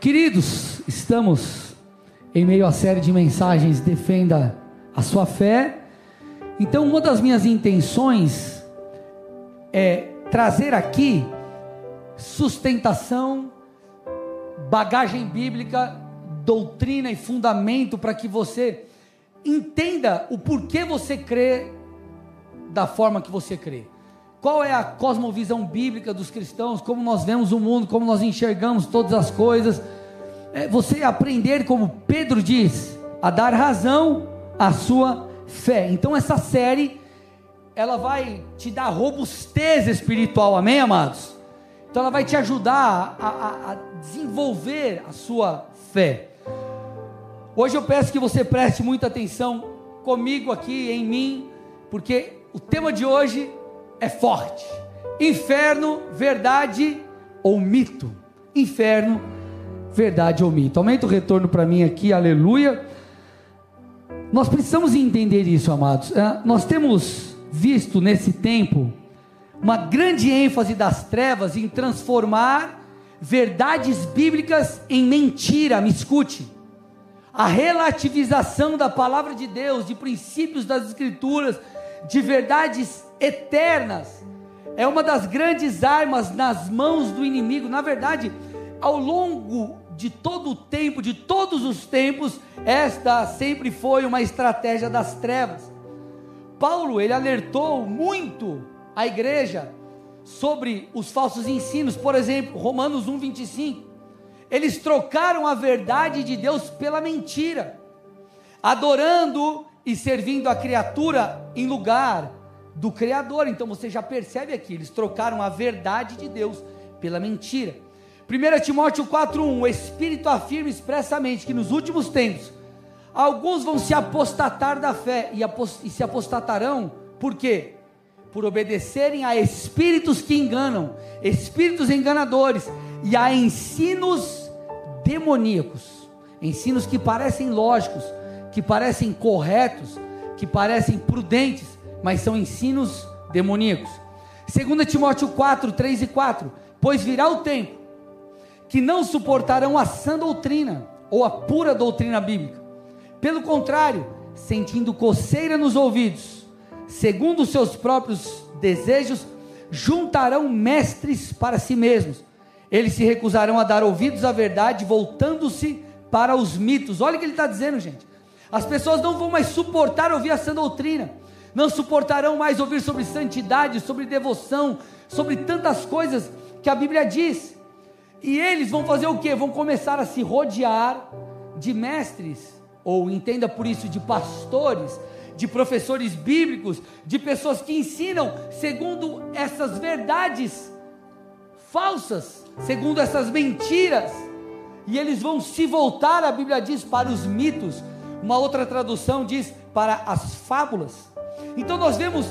Queridos, estamos em meio à série de mensagens Defenda a sua fé. Então, uma das minhas intenções é trazer aqui sustentação, bagagem bíblica, doutrina e fundamento para que você entenda o porquê você crê da forma que você crê. Qual é a cosmovisão bíblica dos cristãos? Como nós vemos o mundo, como nós enxergamos todas as coisas. É você aprender, como Pedro diz, a dar razão à sua fé. Então essa série ela vai te dar robustez espiritual, amém, amados? Então ela vai te ajudar a, a, a desenvolver a sua fé. Hoje eu peço que você preste muita atenção comigo aqui em mim, porque o tema de hoje é forte: inferno, verdade ou mito? Inferno, verdade ou mito? Aumenta o retorno para mim aqui, aleluia. Nós precisamos entender isso, amados. É, nós temos visto nesse tempo uma grande ênfase das trevas em transformar verdades bíblicas em mentira. Me escute. A relativização da palavra de Deus, de princípios das Escrituras, de verdades eternas, é uma das grandes armas nas mãos do inimigo. Na verdade, ao longo de todo o tempo, de todos os tempos, esta sempre foi uma estratégia das trevas. Paulo, ele alertou muito a igreja sobre os falsos ensinos, por exemplo, Romanos 1:25. Eles trocaram a verdade de Deus pela mentira, adorando e servindo a criatura em lugar do Criador. Então você já percebe aqui, eles trocaram a verdade de Deus pela mentira. 1 Timóteo 4,1: O Espírito afirma expressamente que nos últimos tempos alguns vão se apostatar da fé e, e se apostatarão, por quê? Por obedecerem a espíritos que enganam, espíritos enganadores e a ensinos demoníacos, ensinos que parecem lógicos, que parecem corretos, que parecem prudentes, mas são ensinos demoníacos. 2 Timóteo 4, 3 e 4: Pois virá o tempo que não suportarão a sã doutrina ou a pura doutrina bíblica. Pelo contrário, sentindo coceira nos ouvidos, segundo os seus próprios desejos, juntarão mestres para si mesmos. Eles se recusarão a dar ouvidos à verdade, voltando-se para os mitos. Olha o que ele está dizendo, gente. As pessoas não vão mais suportar ouvir a sã doutrina, não suportarão mais ouvir sobre santidade, sobre devoção, sobre tantas coisas que a Bíblia diz. E eles vão fazer o que? Vão começar a se rodear de mestres, ou entenda por isso, de pastores, de professores bíblicos, de pessoas que ensinam segundo essas verdades falsas, segundo essas mentiras. E eles vão se voltar, a Bíblia diz, para os mitos. Uma outra tradução diz para as fábulas. Então nós vemos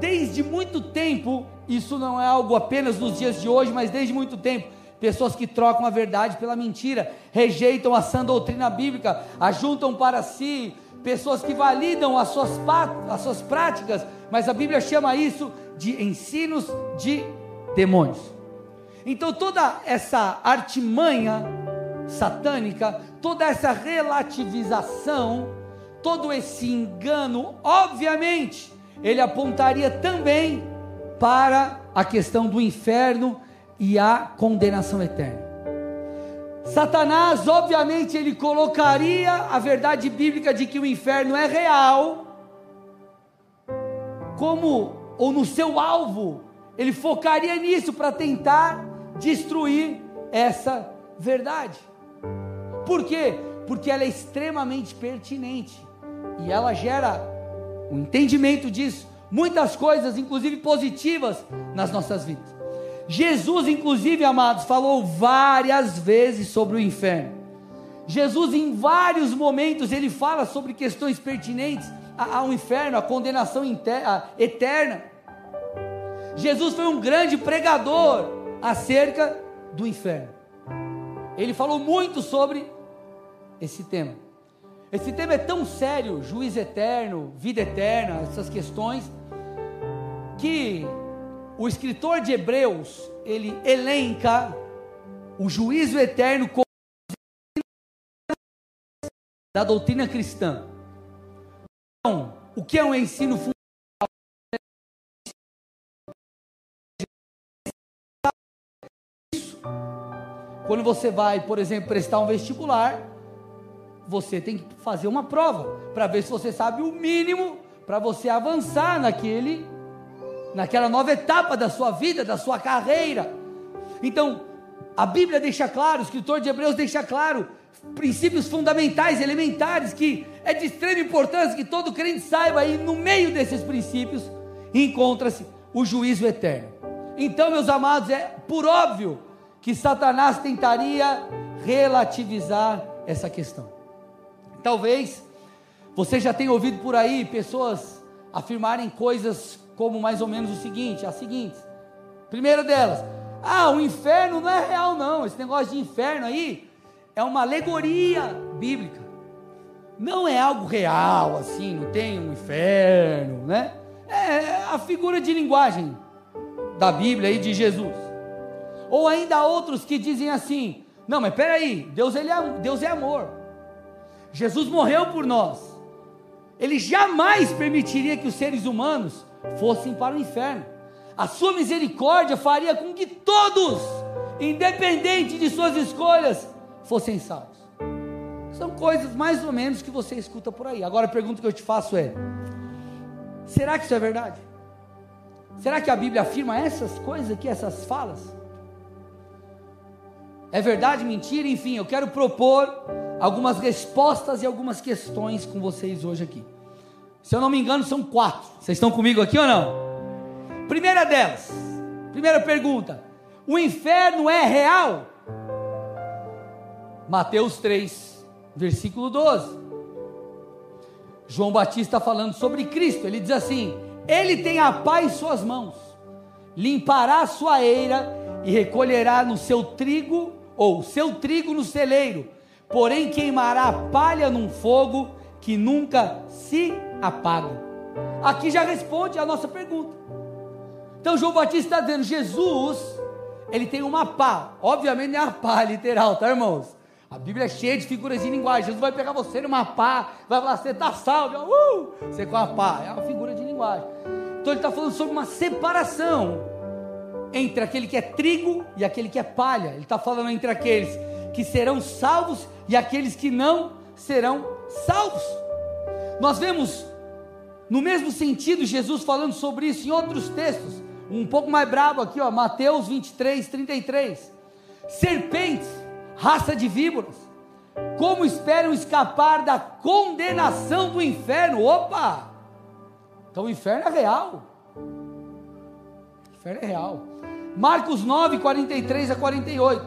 desde muito tempo, isso não é algo apenas nos dias de hoje, mas desde muito tempo, pessoas que trocam a verdade pela mentira, rejeitam a sã doutrina bíblica, ajuntam para si pessoas que validam as suas, as suas práticas, mas a Bíblia chama isso de ensinos de demônios. Então toda essa artimanha satânica, toda essa relativização, todo esse engano, obviamente, ele apontaria também para a questão do inferno e a condenação eterna. Satanás, obviamente, ele colocaria a verdade bíblica de que o inferno é real, como, ou no seu alvo, ele focaria nisso para tentar destruir essa verdade. Por quê? Porque ela é extremamente pertinente e ela gera o um entendimento disso, muitas coisas, inclusive positivas, nas nossas vidas. Jesus, inclusive, amados, falou várias vezes sobre o inferno. Jesus, em vários momentos, ele fala sobre questões pertinentes ao inferno, à condenação eterna. Jesus foi um grande pregador acerca do inferno. Ele falou muito sobre esse tema. Esse tema é tão sério, juiz eterno, vida eterna, essas questões, que o escritor de Hebreus, ele elenca o juízo eterno como da doutrina cristã. Então, o que é um ensino fundamental? Quando você vai, por exemplo, prestar um vestibular, você tem que fazer uma prova para ver se você sabe o mínimo para você avançar naquele naquela nova etapa da sua vida, da sua carreira. Então, a Bíblia deixa claro, o escritor de Hebreus deixa claro princípios fundamentais, elementares, que é de extrema importância que todo crente saiba, e no meio desses princípios encontra-se o juízo eterno. Então, meus amados, é por óbvio que Satanás tentaria relativizar essa questão. Talvez você já tenha ouvido por aí pessoas afirmarem coisas como mais ou menos o seguinte, as seguintes. Primeira delas, ah, o inferno não é real não, esse negócio de inferno aí é uma alegoria bíblica. Não é algo real assim, não tem um inferno, né? É a figura de linguagem da Bíblia e de Jesus. Ou ainda há outros que dizem assim: não, mas peraí, Deus, ele é, Deus é amor. Jesus morreu por nós. Ele jamais permitiria que os seres humanos fossem para o inferno. A sua misericórdia faria com que todos, independente de suas escolhas, fossem salvos. São coisas mais ou menos que você escuta por aí. Agora a pergunta que eu te faço é: será que isso é verdade? Será que a Bíblia afirma essas coisas aqui, essas falas? É verdade, mentira? Enfim, eu quero propor algumas respostas e algumas questões com vocês hoje aqui. Se eu não me engano, são quatro. Vocês estão comigo aqui ou não? Primeira delas, primeira pergunta: o inferno é real? Mateus 3, versículo 12. João Batista falando sobre Cristo, ele diz assim: Ele tem a paz em suas mãos, limpará a sua eira e recolherá no seu trigo ou seu trigo no celeiro, porém queimará a palha num fogo que nunca se apaga. Aqui já responde a nossa pergunta. Então João Batista está dizendo: Jesus, ele tem uma pá, obviamente não é a pá literal, tá irmãos? A Bíblia é cheia de figuras de linguagem. Jesus vai pegar você numa pá, vai falar, você está salvo, uh! você com a pá, é uma figura de linguagem. Então ele está falando sobre uma separação entre aquele que é trigo e aquele que é palha. Ele está falando entre aqueles que serão salvos e aqueles que não serão salvos. Nós vemos no mesmo sentido Jesus falando sobre isso em outros textos, um pouco mais brabo aqui, ó, Mateus 23, 33. Serpentes, raça de víboras, como esperam escapar da condenação do inferno? Opa! Então o inferno é real. Inferno é real. Marcos 9, 43 a 48.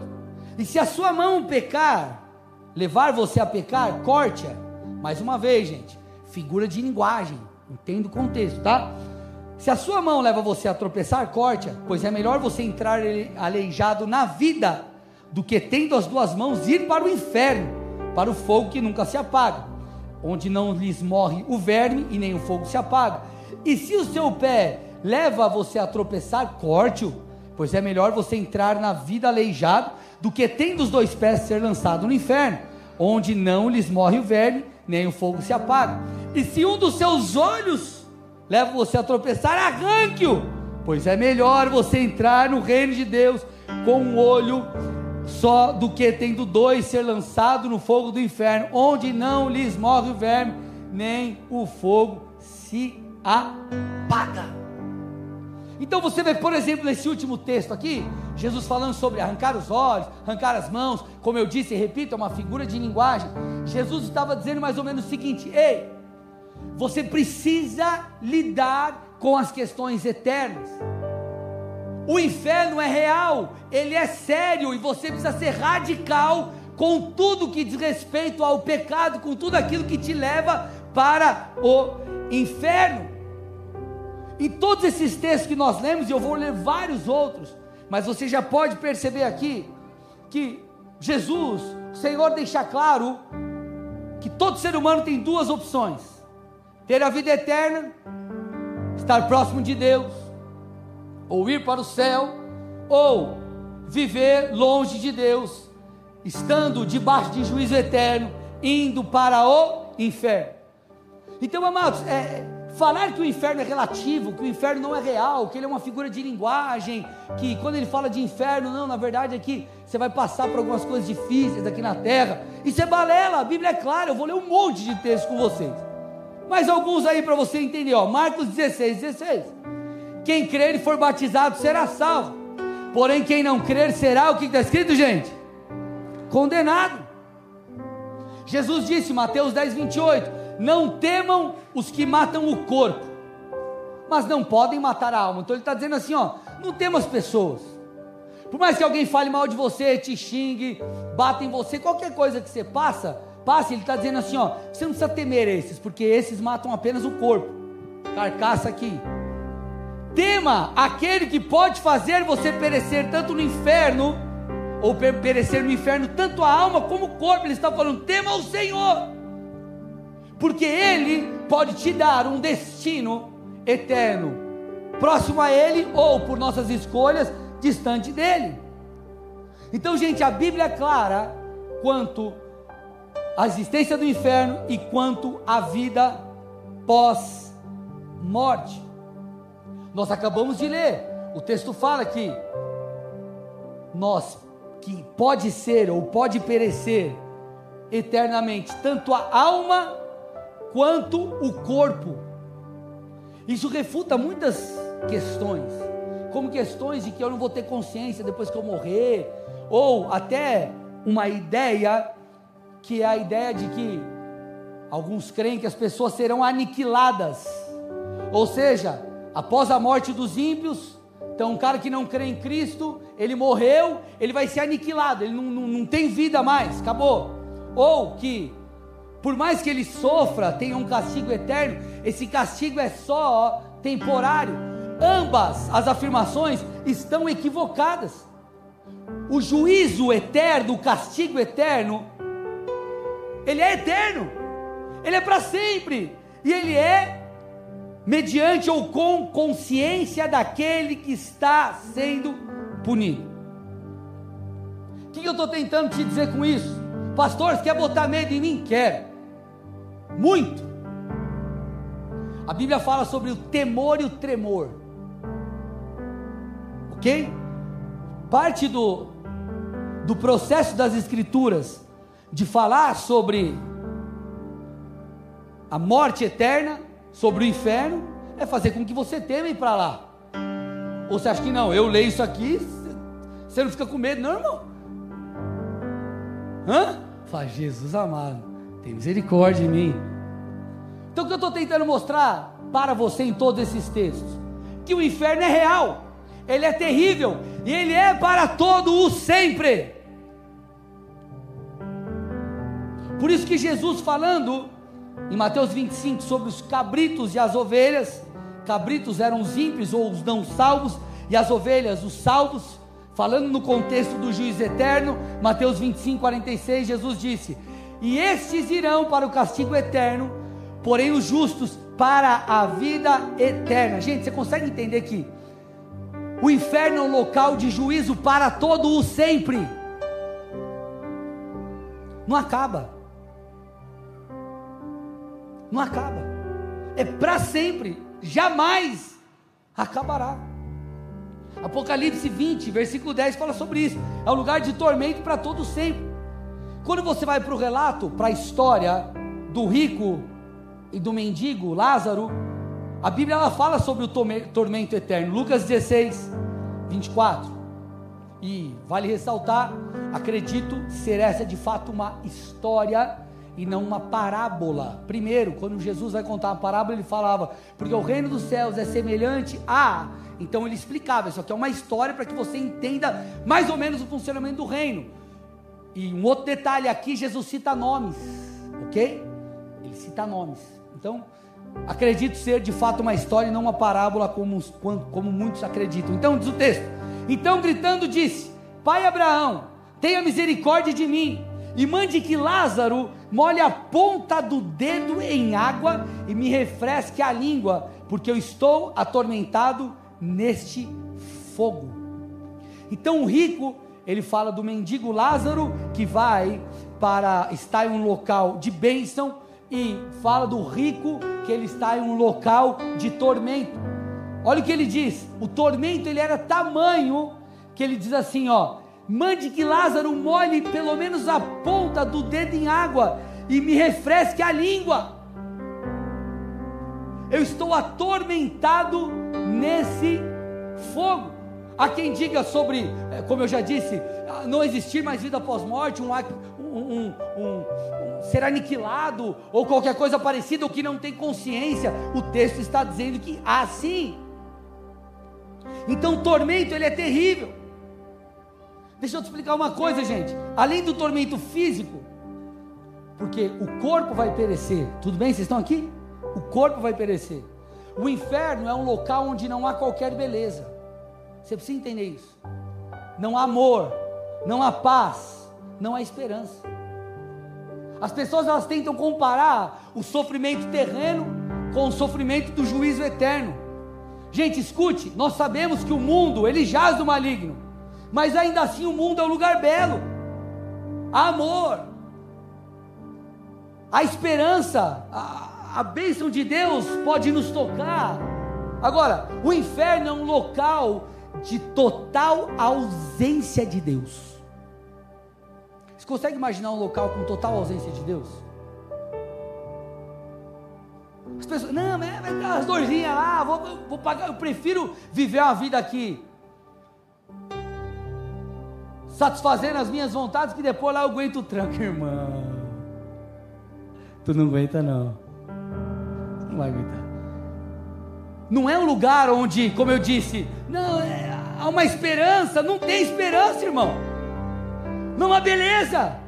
E se a sua mão pecar, levar você a pecar, corte-a. Mais uma vez, gente, figura de linguagem, entenda o contexto, tá? Se a sua mão leva você a tropeçar, corte-a, pois é melhor você entrar aleijado na vida do que tendo as duas mãos ir para o inferno, para o fogo que nunca se apaga, onde não lhes morre o verme e nem o fogo se apaga. E se o seu pé leva você a tropeçar, corte-o pois é melhor você entrar na vida aleijado do que tendo os dois pés ser lançado no inferno, onde não lhes morre o verme, nem o fogo se apaga. E se um dos seus olhos leva você a tropeçar, arranque-o, pois é melhor você entrar no reino de Deus com um olho só do que tendo dois ser lançado no fogo do inferno, onde não lhes morre o verme, nem o fogo se apaga. Então você vê, por exemplo, nesse último texto aqui, Jesus falando sobre arrancar os olhos, arrancar as mãos, como eu disse e repito, é uma figura de linguagem. Jesus estava dizendo mais ou menos o seguinte: ei, você precisa lidar com as questões eternas. O inferno é real, ele é sério e você precisa ser radical com tudo que diz respeito ao pecado, com tudo aquilo que te leva para o inferno. Em todos esses textos que nós lemos, e eu vou ler vários outros, mas você já pode perceber aqui que Jesus, o Senhor deixa claro que todo ser humano tem duas opções: ter a vida eterna, estar próximo de Deus, ou ir para o céu, ou viver longe de Deus, estando debaixo de juízo eterno, indo para o inferno. Então, amados, é, falar que o inferno é relativo, que o inferno não é real, que ele é uma figura de linguagem, que quando ele fala de inferno, não, na verdade é que você vai passar por algumas coisas difíceis aqui na terra. Isso é balela, a Bíblia é clara, eu vou ler um monte de textos com vocês. Mas alguns aí para você entender, ó, Marcos 16, 16. Quem crer e for batizado será salvo. Porém, quem não crer será o que está escrito, gente? Condenado. Jesus disse, Mateus 10, 28: Não temam os que matam o corpo, mas não podem matar a alma. Então ele está dizendo assim: ó, não temas pessoas. Por mais que alguém fale mal de você, te xingue, bata em você, qualquer coisa que você passa, passe, ele está dizendo assim: ó, você não precisa temer esses, porque esses matam apenas o corpo, carcaça aqui, Tema aquele que pode fazer você perecer tanto no inferno, ou perecer no inferno, tanto a alma como o corpo. Ele está falando: tema o Senhor, porque Ele pode te dar um destino eterno, próximo a Ele, ou por nossas escolhas, distante dele. Então, gente, a Bíblia é clara quanto à existência do inferno e quanto à vida pós-morte. Nós acabamos de ler. O texto fala que nós que pode ser ou pode perecer eternamente, tanto a alma quanto o corpo. Isso refuta muitas questões, como questões de que eu não vou ter consciência depois que eu morrer, ou até uma ideia que é a ideia de que alguns creem que as pessoas serão aniquiladas. Ou seja, após a morte dos ímpios, então um cara que não crê em Cristo, ele morreu, ele vai ser aniquilado, ele não, não, não tem vida mais, acabou. Ou que, por mais que ele sofra, tenha um castigo eterno, esse castigo é só temporário. Ambas as afirmações estão equivocadas. O juízo eterno, o castigo eterno, ele é eterno, ele é para sempre, e ele é mediante ou com consciência daquele que está sendo punido. O que eu estou tentando te dizer com isso? Pastor, quer botar medo em mim? Quero. Muito. A Bíblia fala sobre o temor e o tremor. Ok? Parte do, do processo das Escrituras de falar sobre a morte eterna sobre o inferno é fazer com que você tema ir para lá. Ou você acha que não? Eu leio isso aqui, você não fica com medo, não, irmão? Hã? Fala, Jesus amado, tem misericórdia em mim. Então o que eu estou tentando mostrar para você em todos esses textos? Que o inferno é real, ele é terrível e ele é para todo o sempre. Por isso que Jesus falando em Mateus 25, sobre os cabritos e as ovelhas. Cabritos eram os ímpios ou os não salvos, e as ovelhas, os salvos. Falando no contexto do juiz eterno, Mateus 25, 46, Jesus disse: E estes irão para o castigo eterno, porém os justos para a vida eterna. Gente, você consegue entender que o inferno é um local de juízo para todo o sempre. Não acaba não acaba. É para sempre, jamais acabará. Apocalipse 20, versículo 10 fala sobre isso. É um lugar de tormento para todo sempre. Quando você vai para o relato, para a história do rico e do mendigo Lázaro, a Bíblia ela fala sobre o tormento eterno. Lucas 16, 24. E vale ressaltar, acredito ser essa de fato uma história e não uma parábola. Primeiro, quando Jesus vai contar uma parábola, ele falava, porque o reino dos céus é semelhante a. Então ele explicava, isso aqui é uma história para que você entenda mais ou menos o funcionamento do reino. E um outro detalhe aqui, Jesus cita nomes, ok? Ele cita nomes. Então, acredito ser de fato uma história e não uma parábola como, como muitos acreditam. Então, diz o texto: Então gritando disse: Pai Abraão, tenha misericórdia de mim e mande que Lázaro molhe a ponta do dedo em água e me refresque a língua, porque eu estou atormentado neste fogo. Então o rico, ele fala do mendigo Lázaro que vai para estar em um local de bênção e fala do rico que ele está em um local de tormento. Olha o que ele diz: o tormento ele era tamanho que ele diz assim, ó: mande que Lázaro molhe pelo menos a ponta do dedo em água e me refresque a língua. Eu estou atormentado nesse fogo. Há quem diga sobre, eh, como eu já disse, ah, não existir mais vida após morte, um, um, um, ser aniquilado, ou qualquer coisa parecida, ou que não tem consciência. O texto está dizendo que assim. Então o tormento ele é terrível. Deixa eu te explicar uma coisa, gente. Além do tormento físico, porque o corpo vai perecer. Tudo bem? Vocês estão aqui? O corpo vai perecer. O inferno é um local onde não há qualquer beleza. Você precisa entender isso. Não há amor, não há paz, não há esperança. As pessoas elas tentam comparar o sofrimento terreno com o sofrimento do juízo eterno. Gente, escute, nós sabemos que o mundo, ele jaz do maligno, mas ainda assim o mundo é um lugar belo. Há amor, a esperança, a, a bênção de Deus pode nos tocar. Agora, o inferno é um local de total ausência de Deus. Você consegue imaginar um local com total ausência de Deus? As pessoas, não, mas dar as dorzinhas lá, vou, vou pagar, eu prefiro viver uma vida aqui satisfazendo as minhas vontades que depois lá eu aguento o tranco, irmão. Tu não aguenta não. Não vai aguentar. Não é um lugar onde, como eu disse, não, é, há uma esperança, não tem esperança, irmão. Não há beleza.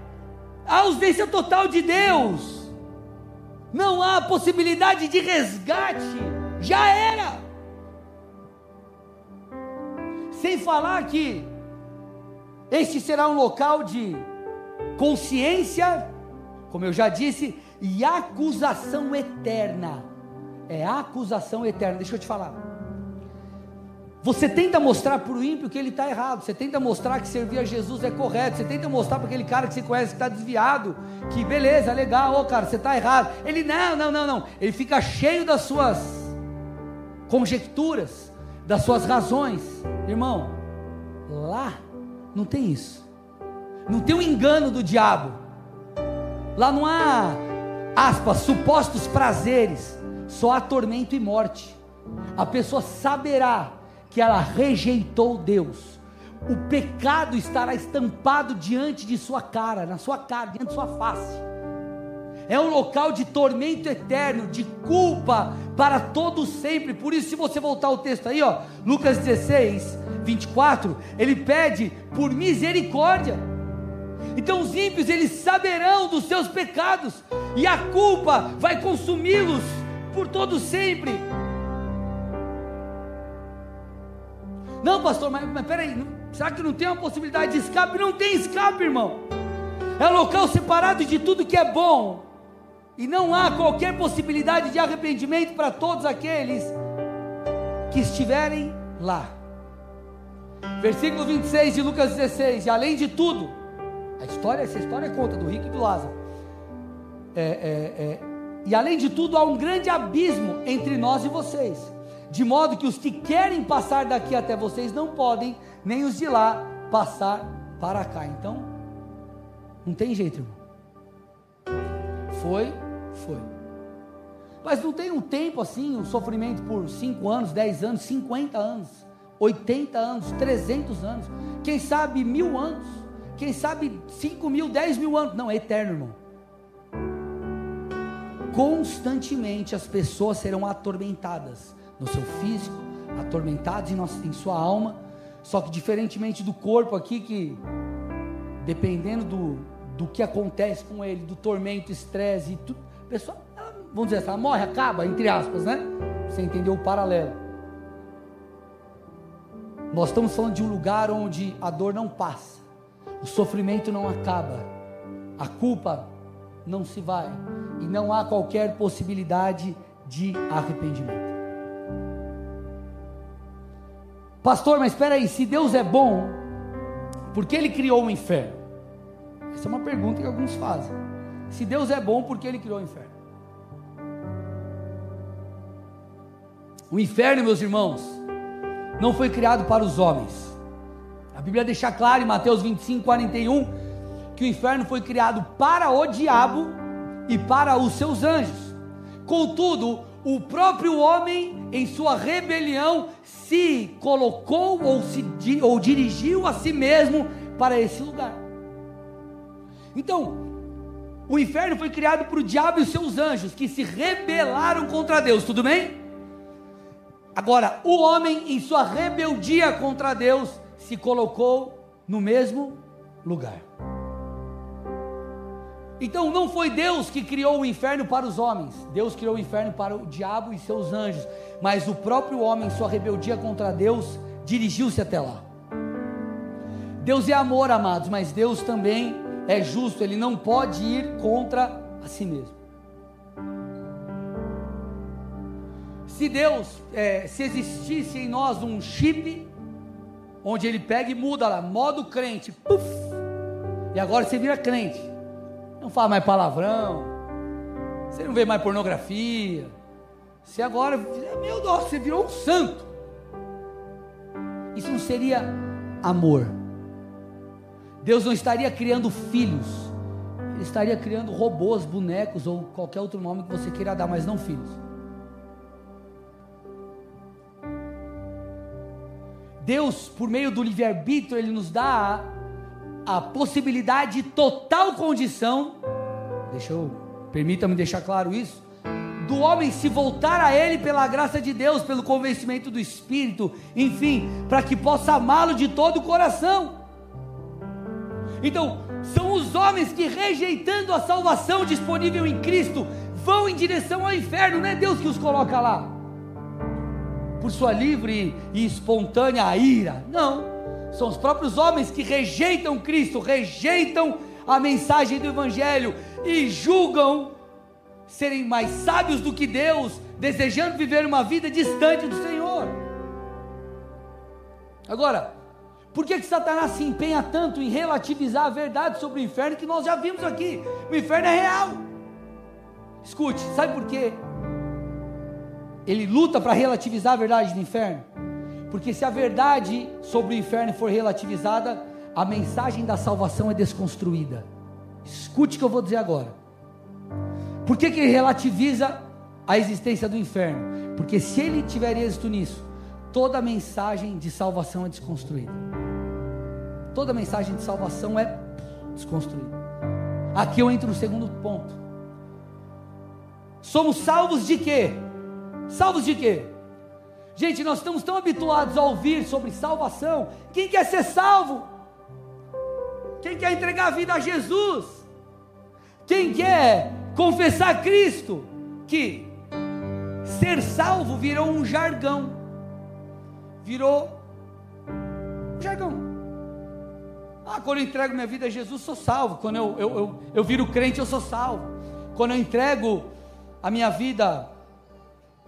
Há ausência total de Deus. Não há possibilidade de resgate. Já era. Sem falar que este será um local de consciência, como eu já disse, e acusação eterna. É acusação eterna. Deixa eu te falar. Você tenta mostrar para o ímpio que ele está errado. Você tenta mostrar que servir a Jesus é correto. Você tenta mostrar para aquele cara que você conhece que está desviado. Que beleza, legal, ô cara, você está errado. Ele, não, não, não, não. Ele fica cheio das suas conjecturas, das suas razões. Irmão, lá não tem isso. Não tem o um engano do diabo. Lá não há aspas, supostos prazeres, só há tormento e morte. A pessoa saberá que ela rejeitou Deus. O pecado estará estampado diante de sua cara, na sua cara, diante de sua face. É um local de tormento eterno, de culpa para todo sempre. Por isso, se você voltar ao texto aí, ó, Lucas 16, 24, ele pede por misericórdia. Então os ímpios eles saberão dos seus pecados e a culpa vai consumi-los por todo sempre. Não, pastor, mas, mas peraí, não, será que não tem uma possibilidade de escape? Não tem escape, irmão. É local separado de tudo que é bom. E não há qualquer possibilidade de arrependimento para todos aqueles que estiverem lá. Versículo 26 de Lucas 16. E além de tudo, a história, essa história conta do rico e do Lázaro. É, é, é, e além de tudo, há um grande abismo entre nós e vocês, de modo que os que querem passar daqui até vocês não podem, nem os de lá passar para cá. Então, não tem jeito, irmão. Foi, foi. Mas não tem um tempo assim, um sofrimento por 5 anos, 10 anos, 50 anos, 80 anos, 300 anos, quem sabe mil anos. Quem sabe 5 mil, 10 mil anos. Não, é eterno, irmão. Constantemente as pessoas serão atormentadas no seu físico, atormentadas em, nossa, em sua alma. Só que diferentemente do corpo aqui, que dependendo do, do que acontece com ele, do tormento, estresse e tudo, a pessoa, ela, vamos dizer assim, ela morre, acaba, entre aspas, né? Você entendeu o paralelo. Nós estamos falando de um lugar onde a dor não passa o sofrimento não acaba, a culpa não se vai e não há qualquer possibilidade de arrependimento. Pastor, mas espera aí, se Deus é bom, por que ele criou o inferno? Essa é uma pergunta que alguns fazem. Se Deus é bom, por que ele criou o inferno? O inferno, meus irmãos, não foi criado para os homens. A Bíblia deixa claro em Mateus 25, 41, que o inferno foi criado para o diabo e para os seus anjos. Contudo, o próprio homem, em sua rebelião, se colocou ou, se, ou dirigiu a si mesmo para esse lugar. Então, o inferno foi criado para o diabo e os seus anjos, que se rebelaram contra Deus, tudo bem? Agora, o homem, em sua rebeldia contra Deus, se colocou no mesmo lugar. Então não foi Deus que criou o inferno para os homens, Deus criou o inferno para o diabo e seus anjos, mas o próprio homem, em sua rebeldia contra Deus, dirigiu-se até lá. Deus é amor, amados, mas Deus também é justo, ele não pode ir contra a si mesmo. Se Deus, é, se existisse em nós um chip, onde ele pega e muda lá, modo crente, puff, e agora você vira crente, não fala mais palavrão, você não vê mais pornografia, você agora, meu Deus, você virou um santo. Isso não seria amor. Deus não estaria criando filhos, Ele estaria criando robôs, bonecos ou qualquer outro nome que você queira dar, mas não filhos. Deus, por meio do livre-arbítrio, Ele nos dá a, possibilidade de total condição, deixa eu, permita-me deixar claro isso, do homem se voltar a Ele pela graça de Deus, pelo convencimento do Espírito, enfim, para que possa amá-lo de todo o coração. Então, são os homens que, rejeitando a salvação disponível em Cristo, vão em direção ao inferno, não é Deus que os coloca lá, por sua livre e espontânea ira, não, são os próprios homens que rejeitam Cristo, rejeitam a mensagem do Evangelho e julgam serem mais sábios do que Deus, desejando viver uma vida distante do Senhor. Agora, por que, que Satanás se empenha tanto em relativizar a verdade sobre o inferno que nós já vimos aqui? O inferno é real. Escute, sabe por quê? Ele luta para relativizar a verdade do inferno. Porque se a verdade sobre o inferno for relativizada, a mensagem da salvação é desconstruída. Escute o que eu vou dizer agora. Por que, que ele relativiza a existência do inferno? Porque se ele tiver êxito nisso, toda mensagem de salvação é desconstruída toda mensagem de salvação é desconstruída. Aqui eu entro no segundo ponto. Somos salvos de quê? Salvos de quê? Gente, nós estamos tão habituados a ouvir sobre salvação. Quem quer ser salvo? Quem quer entregar a vida a Jesus? Quem quer confessar Cristo? Que ser salvo virou um jargão. Virou um jargão. Ah, quando eu entrego minha vida a Jesus, sou salvo. Quando eu, eu, eu, eu viro crente, eu sou salvo. Quando eu entrego a minha vida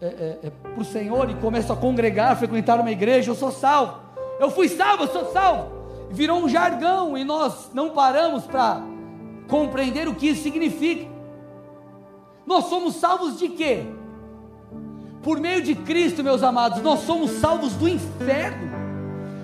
é, é, é, para o Senhor e começo a congregar, frequentar uma igreja, eu sou salvo. Eu fui salvo, eu sou salvo. Virou um jargão e nós não paramos para compreender o que isso significa. Nós somos salvos de quê? Por meio de Cristo, meus amados, nós somos salvos do inferno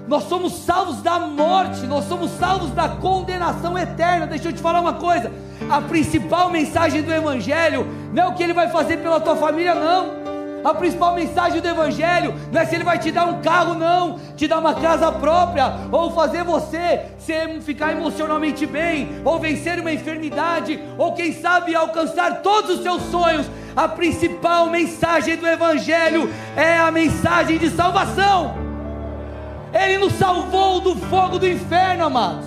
nós somos salvos da morte, nós somos salvos da condenação eterna. Deixa eu te falar uma coisa: a principal mensagem do Evangelho não é o que ele vai fazer pela tua família, não. A principal mensagem do Evangelho não é se ele vai te dar um carro, não, te dar uma casa própria, ou fazer você ser, ficar emocionalmente bem, ou vencer uma enfermidade, ou quem sabe alcançar todos os seus sonhos. A principal mensagem do Evangelho é a mensagem de salvação. Ele nos salvou do fogo do inferno, amados.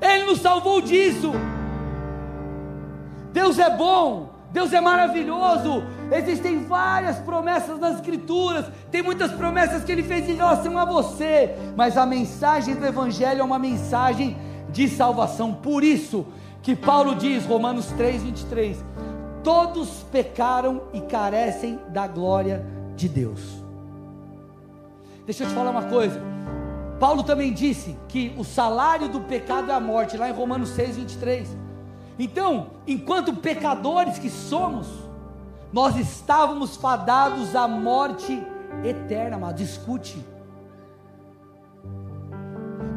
Ele nos salvou disso. Deus é bom, Deus é maravilhoso. Existem várias promessas nas Escrituras, tem muitas promessas que Ele fez em relação a você, mas a mensagem do Evangelho é uma mensagem de salvação. Por isso que Paulo diz, Romanos 3, 23: Todos pecaram e carecem da glória de Deus. Deixa eu te falar uma coisa. Paulo também disse que o salário do pecado é a morte, lá em Romanos 6, 23. Então, enquanto pecadores que somos, nós estávamos fadados à morte eterna, mas discute.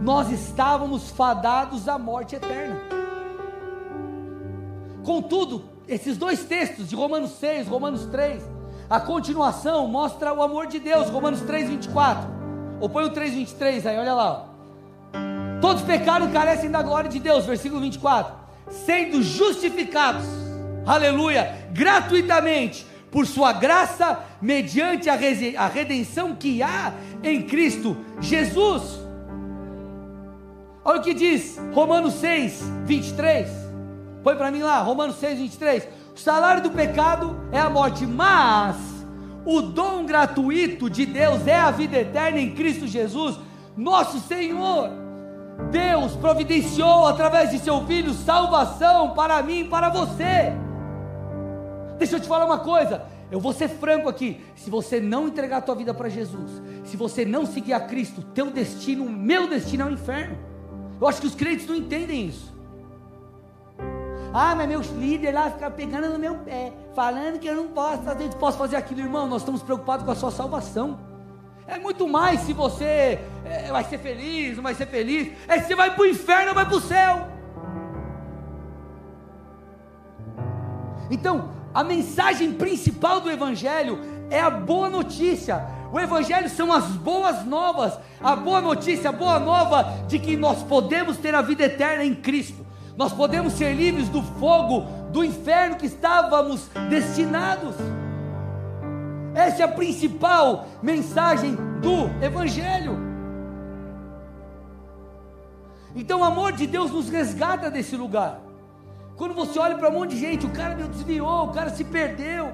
Nós estávamos fadados à morte eterna. Contudo, esses dois textos de Romanos 6, Romanos 3, a continuação mostra o amor de Deus, Romanos 3, 24. Ou põe o 3, 23 aí, olha lá. Todos pecaram e carecem da glória de Deus, versículo 24. Sendo justificados, aleluia, gratuitamente, por sua graça, mediante a redenção que há em Cristo Jesus. Olha o que diz Romanos 6, 23. Põe para mim lá, Romanos 6, 23. O salário do pecado é a morte, mas o dom gratuito de Deus é a vida eterna em Cristo Jesus, nosso Senhor. Deus providenciou através de seu Filho salvação para mim e para você. Deixa eu te falar uma coisa, eu vou ser franco aqui. Se você não entregar a tua vida para Jesus, se você não seguir a Cristo, teu destino, meu destino é o inferno. Eu acho que os crentes não entendem isso. Ah, mas meus líderes lá ficam pegando no meu pé, falando que eu não posso fazer, posso fazer aquilo, irmão. Nós estamos preocupados com a sua salvação. É muito mais se você é, vai ser feliz, não vai ser feliz. É se você vai para o inferno ou vai para o céu. Então, a mensagem principal do Evangelho é a boa notícia. O Evangelho são as boas novas. A boa notícia, a boa nova de que nós podemos ter a vida eterna em Cristo. Nós podemos ser livres do fogo, do inferno que estávamos destinados. Essa é a principal mensagem do Evangelho. Então o amor de Deus nos resgata desse lugar. Quando você olha para um monte de gente, o cara meu desviou, o cara se perdeu,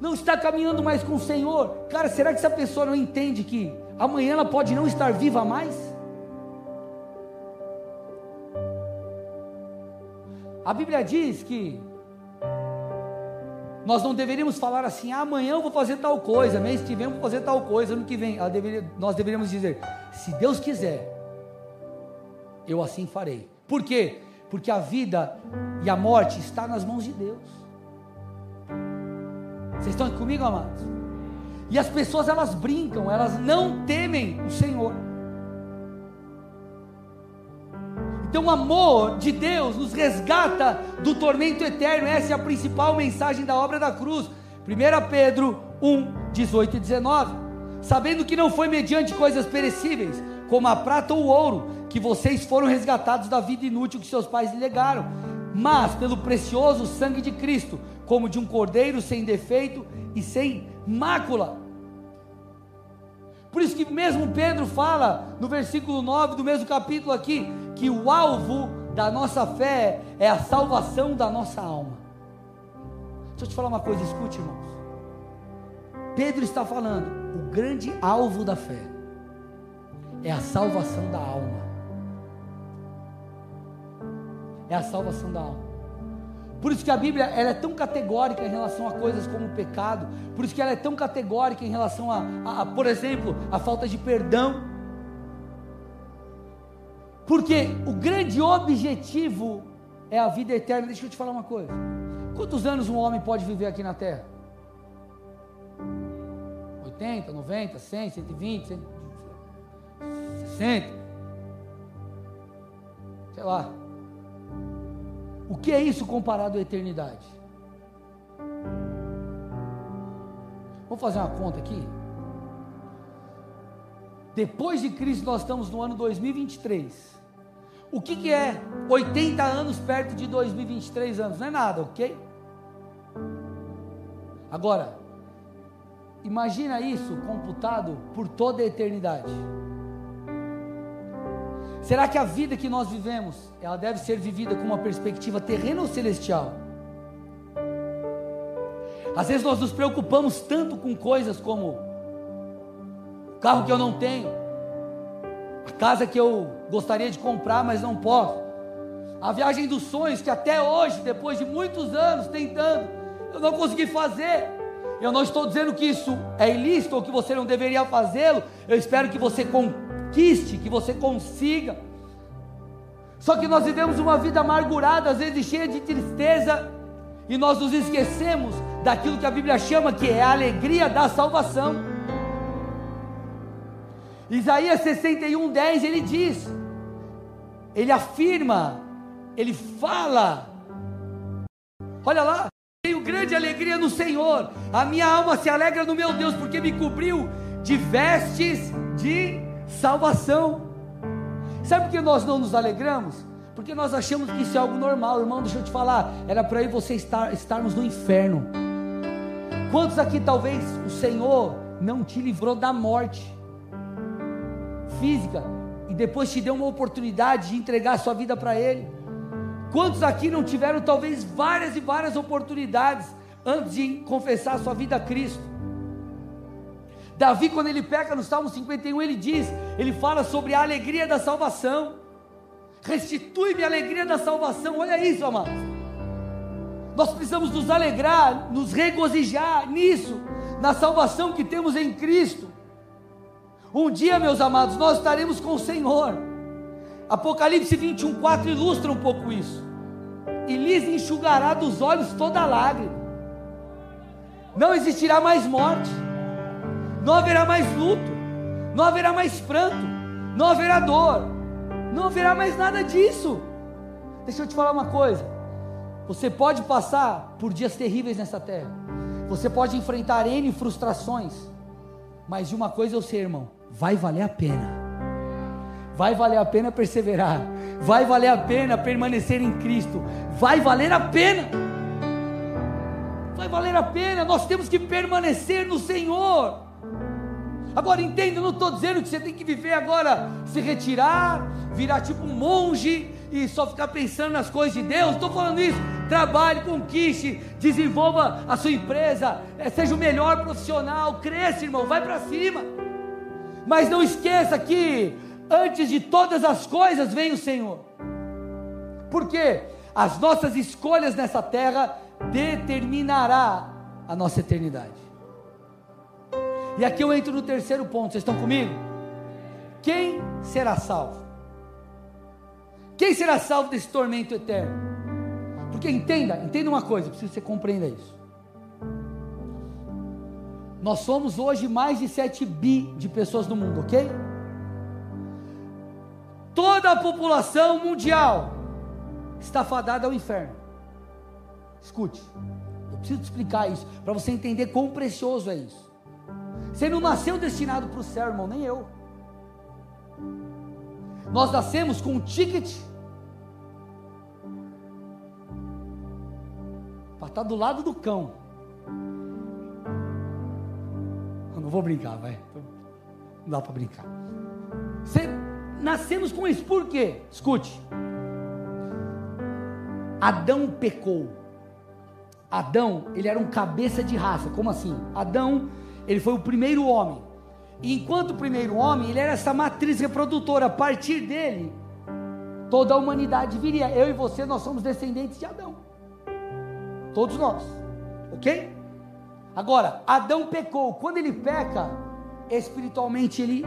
não está caminhando mais com o Senhor. Cara, será que essa pessoa não entende que amanhã ela pode não estar viva mais? A Bíblia diz que nós não deveríamos falar assim, ah, amanhã eu vou fazer tal coisa, mês que vem eu vou fazer tal coisa, ano que vem. Deveria, nós deveríamos dizer, se Deus quiser, eu assim farei. Por quê? Porque a vida e a morte está nas mãos de Deus. Vocês estão comigo, amados? E as pessoas elas brincam, elas não temem o Senhor. Então o amor de Deus nos resgata do tormento eterno. Essa é a principal mensagem da obra da cruz. 1 Pedro 1, 18 e 19. Sabendo que não foi mediante coisas perecíveis, como a prata ou o ouro, que vocês foram resgatados da vida inútil que seus pais lhe legaram, mas pelo precioso sangue de Cristo, como de um cordeiro sem defeito e sem mácula. Por isso que mesmo Pedro fala no versículo 9 do mesmo capítulo aqui, que o alvo da nossa fé é a salvação da nossa alma. Deixa eu te falar uma coisa, escute, irmãos. Pedro está falando, o grande alvo da fé é a salvação da alma é a salvação da alma. Por isso que a Bíblia ela é tão categórica em relação a coisas como o pecado, por isso que ela é tão categórica em relação a, a, a por exemplo, a falta de perdão. Porque o grande objetivo é a vida eterna. Deixa eu te falar uma coisa. Quantos anos um homem pode viver aqui na terra? 80, 90, 100, 120, 160. Sei lá. O que é isso comparado à eternidade? Vamos fazer uma conta aqui? Depois de Cristo, nós estamos no ano 2023. O que, que é 80 anos perto de 2023 anos? Não é nada, ok? Agora, imagina isso computado por toda a eternidade. Será que a vida que nós vivemos, ela deve ser vivida com uma perspectiva terrena ou celestial? Às vezes nós nos preocupamos tanto com coisas como o carro que eu não tenho, a casa que eu gostaria de comprar, mas não posso, a viagem dos sonhos que até hoje, depois de muitos anos tentando, eu não consegui fazer. Eu não estou dizendo que isso é ilícito ou que você não deveria fazê-lo. Eu espero que você conquiste, que você consiga. Só que nós vivemos uma vida amargurada, às vezes cheia de tristeza, e nós nos esquecemos daquilo que a Bíblia chama que é a alegria da salvação. Isaías 61, 10 ele diz, ele afirma, ele fala, olha lá, tenho grande alegria no Senhor, a minha alma se alegra no meu Deus, porque me cobriu de vestes de salvação. Sabe por que nós não nos alegramos? Porque nós achamos que isso é algo normal, irmão. Deixa eu te falar, era para e você estar, estarmos no inferno. Quantos aqui talvez o Senhor não te livrou da morte física e depois te deu uma oportunidade de entregar a sua vida para Ele? Quantos aqui não tiveram talvez várias e várias oportunidades antes de confessar a sua vida a Cristo? Davi, quando ele pega no Salmo 51, ele diz, ele fala sobre a alegria da salvação. Restitui-me a alegria da salvação. Olha isso, amados. Nós precisamos nos alegrar, nos regozijar nisso, na salvação que temos em Cristo. Um dia, meus amados, nós estaremos com o Senhor. Apocalipse 21, 4 ilustra um pouco isso. E lhes enxugará dos olhos toda lágrima. Não existirá mais morte não haverá mais luto, não haverá mais pranto, não haverá dor, não haverá mais nada disso. Deixa eu te falar uma coisa: você pode passar por dias terríveis nessa terra, você pode enfrentar N frustrações, mas de uma coisa eu sei, irmão: vai valer a pena. Vai valer a pena perseverar, vai valer a pena permanecer em Cristo, vai valer a pena. Vai valer a pena, nós temos que permanecer no Senhor. Agora entenda, eu não estou dizendo que você tem que viver agora, se retirar, virar tipo um monge e só ficar pensando nas coisas de Deus. Estou falando isso. Trabalhe, conquiste, desenvolva a sua empresa, é, seja o melhor profissional, cresça, irmão, vai para cima. Mas não esqueça que antes de todas as coisas vem o Senhor. Porque as nossas escolhas nessa terra determinará a nossa eternidade. E aqui eu entro no terceiro ponto, vocês estão comigo? Quem será salvo? Quem será salvo desse tormento eterno? Porque entenda, entenda uma coisa, preciso que você compreenda isso. Nós somos hoje mais de 7 bi de pessoas no mundo, ok? Toda a população mundial está fadada ao inferno. Escute, eu preciso explicar isso para você entender quão precioso é isso. Você não nasceu destinado para o céu, irmão, nem eu. Nós nascemos com um ticket para estar tá do lado do cão. Eu não vou brincar, vai. Não dá para brincar. Você, nascemos com isso, por quê? Escute. Adão pecou. Adão, ele era um cabeça de raça. Como assim? Adão ele foi o primeiro homem. E enquanto o primeiro homem, ele era essa matriz reprodutora. A partir dele, toda a humanidade viria. Eu e você, nós somos descendentes de Adão. Todos nós. Ok? Agora, Adão pecou. Quando ele peca, espiritualmente ele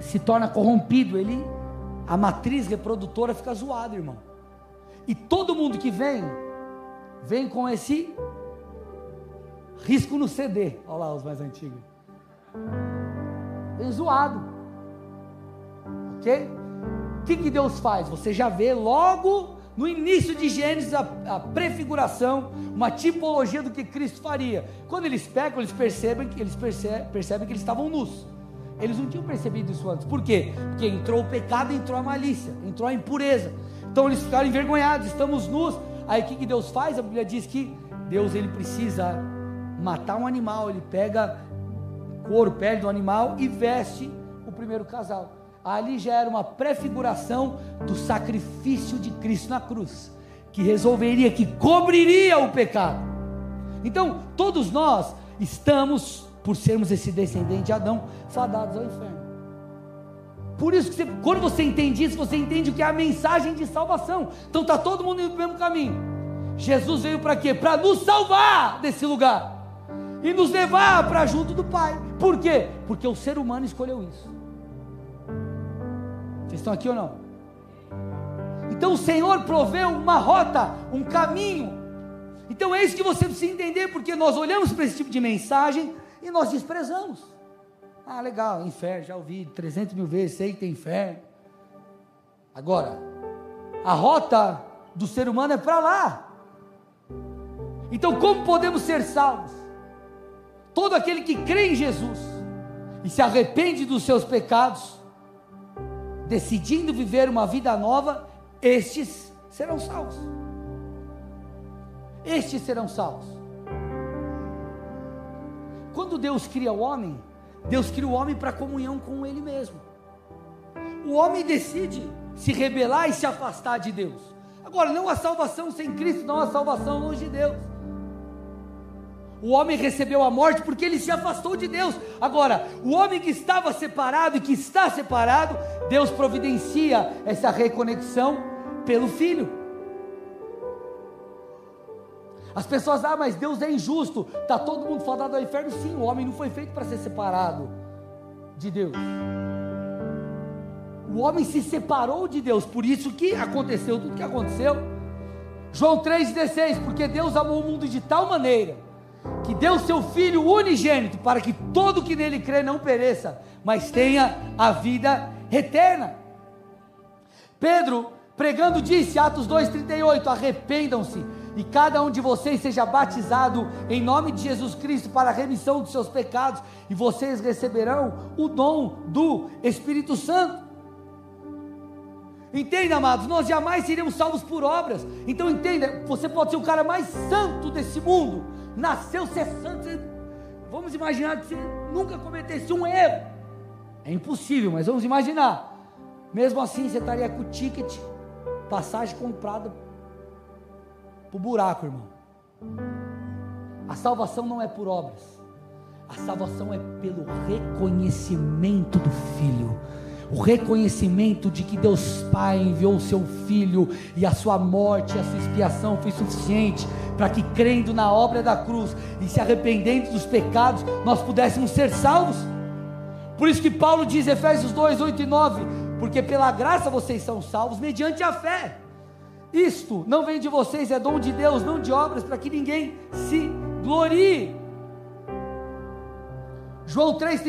se torna corrompido. Ele, a matriz reprodutora fica zoada, irmão. E todo mundo que vem, vem com esse Risco no CD. Olha lá os mais antigos. Bem zoado. Ok? O que, que Deus faz? Você já vê logo no início de Gênesis a, a, prefiguração, uma tipologia do que Cristo faria. Quando eles pecam, eles percebem que eles percebem, percebem que eles estavam nus. Eles não tinham percebido isso antes. Por quê? Porque entrou o pecado, entrou a malícia, entrou a impureza. Então eles ficaram envergonhados, estamos nus. Aí o que, que Deus faz? A Bíblia diz que Deus ele precisa matar um animal, ele pega couro, pele do animal e veste o primeiro casal. Ali já era uma prefiguração do sacrifício de Cristo na cruz, que resolveria, que cobriria o pecado. Então, todos nós estamos, por sermos esse descendente de Adão, fadados ao inferno. Por isso que você, quando você entende isso, você entende o que é a mensagem de salvação. Então está todo mundo indo para o mesmo caminho. Jesus veio para quê? Para nos salvar desse lugar e nos levar para junto do Pai. Por quê? Porque o ser humano escolheu isso. Vocês estão aqui ou não? Então o Senhor proveu uma rota, um caminho. Então é isso que você precisa entender, porque nós olhamos para esse tipo de mensagem e nós desprezamos. Ah, legal, inferno, já ouvi 300 mil vezes, sei que tem inferno. Agora, a rota do ser humano é para lá. Então, como podemos ser salvos? Todo aquele que crê em Jesus e se arrepende dos seus pecados, decidindo viver uma vida nova, estes serão salvos. Estes serão salvos. Quando Deus cria o homem, Deus cria o homem para comunhão com Ele mesmo. O homem decide se rebelar e se afastar de Deus. Agora, não há salvação sem Cristo, não há salvação longe de Deus. O homem recebeu a morte porque ele se afastou de Deus. Agora, o homem que estava separado e que está separado, Deus providencia essa reconexão pelo filho. As pessoas, ah, mas Deus é injusto, está todo mundo fadado ao inferno. Sim, o homem não foi feito para ser separado de Deus. O homem se separou de Deus, por isso que aconteceu tudo que aconteceu. João 3,16, porque Deus amou o mundo de tal maneira que deu seu Filho unigênito para que todo que nele crê não pereça, mas tenha a vida eterna. Pedro, pregando, disse, Atos 2,38: arrependam-se e cada um de vocês seja batizado em nome de Jesus Cristo para a remissão dos seus pecados, e vocês receberão o dom do Espírito Santo. Entenda, amados, nós jamais seremos salvos por obras. Então entenda, você pode ser o cara mais santo desse mundo, nasceu ser santo. Vamos imaginar que você nunca cometesse um erro. É impossível, mas vamos imaginar. Mesmo assim, você estaria com o ticket, passagem comprada para o buraco, irmão. A salvação não é por obras, a salvação é pelo reconhecimento do Filho o reconhecimento de que Deus Pai enviou o seu Filho e a sua morte, a sua expiação foi suficiente para que, crendo na obra da cruz e se arrependendo dos pecados, nós pudéssemos ser salvos. Por isso que Paulo diz, Efésios 2, 8 e 9: Porque pela graça vocês são salvos mediante a fé. Isto não vem de vocês, é dom de Deus, não de obras, para que ninguém se glorie. João 3,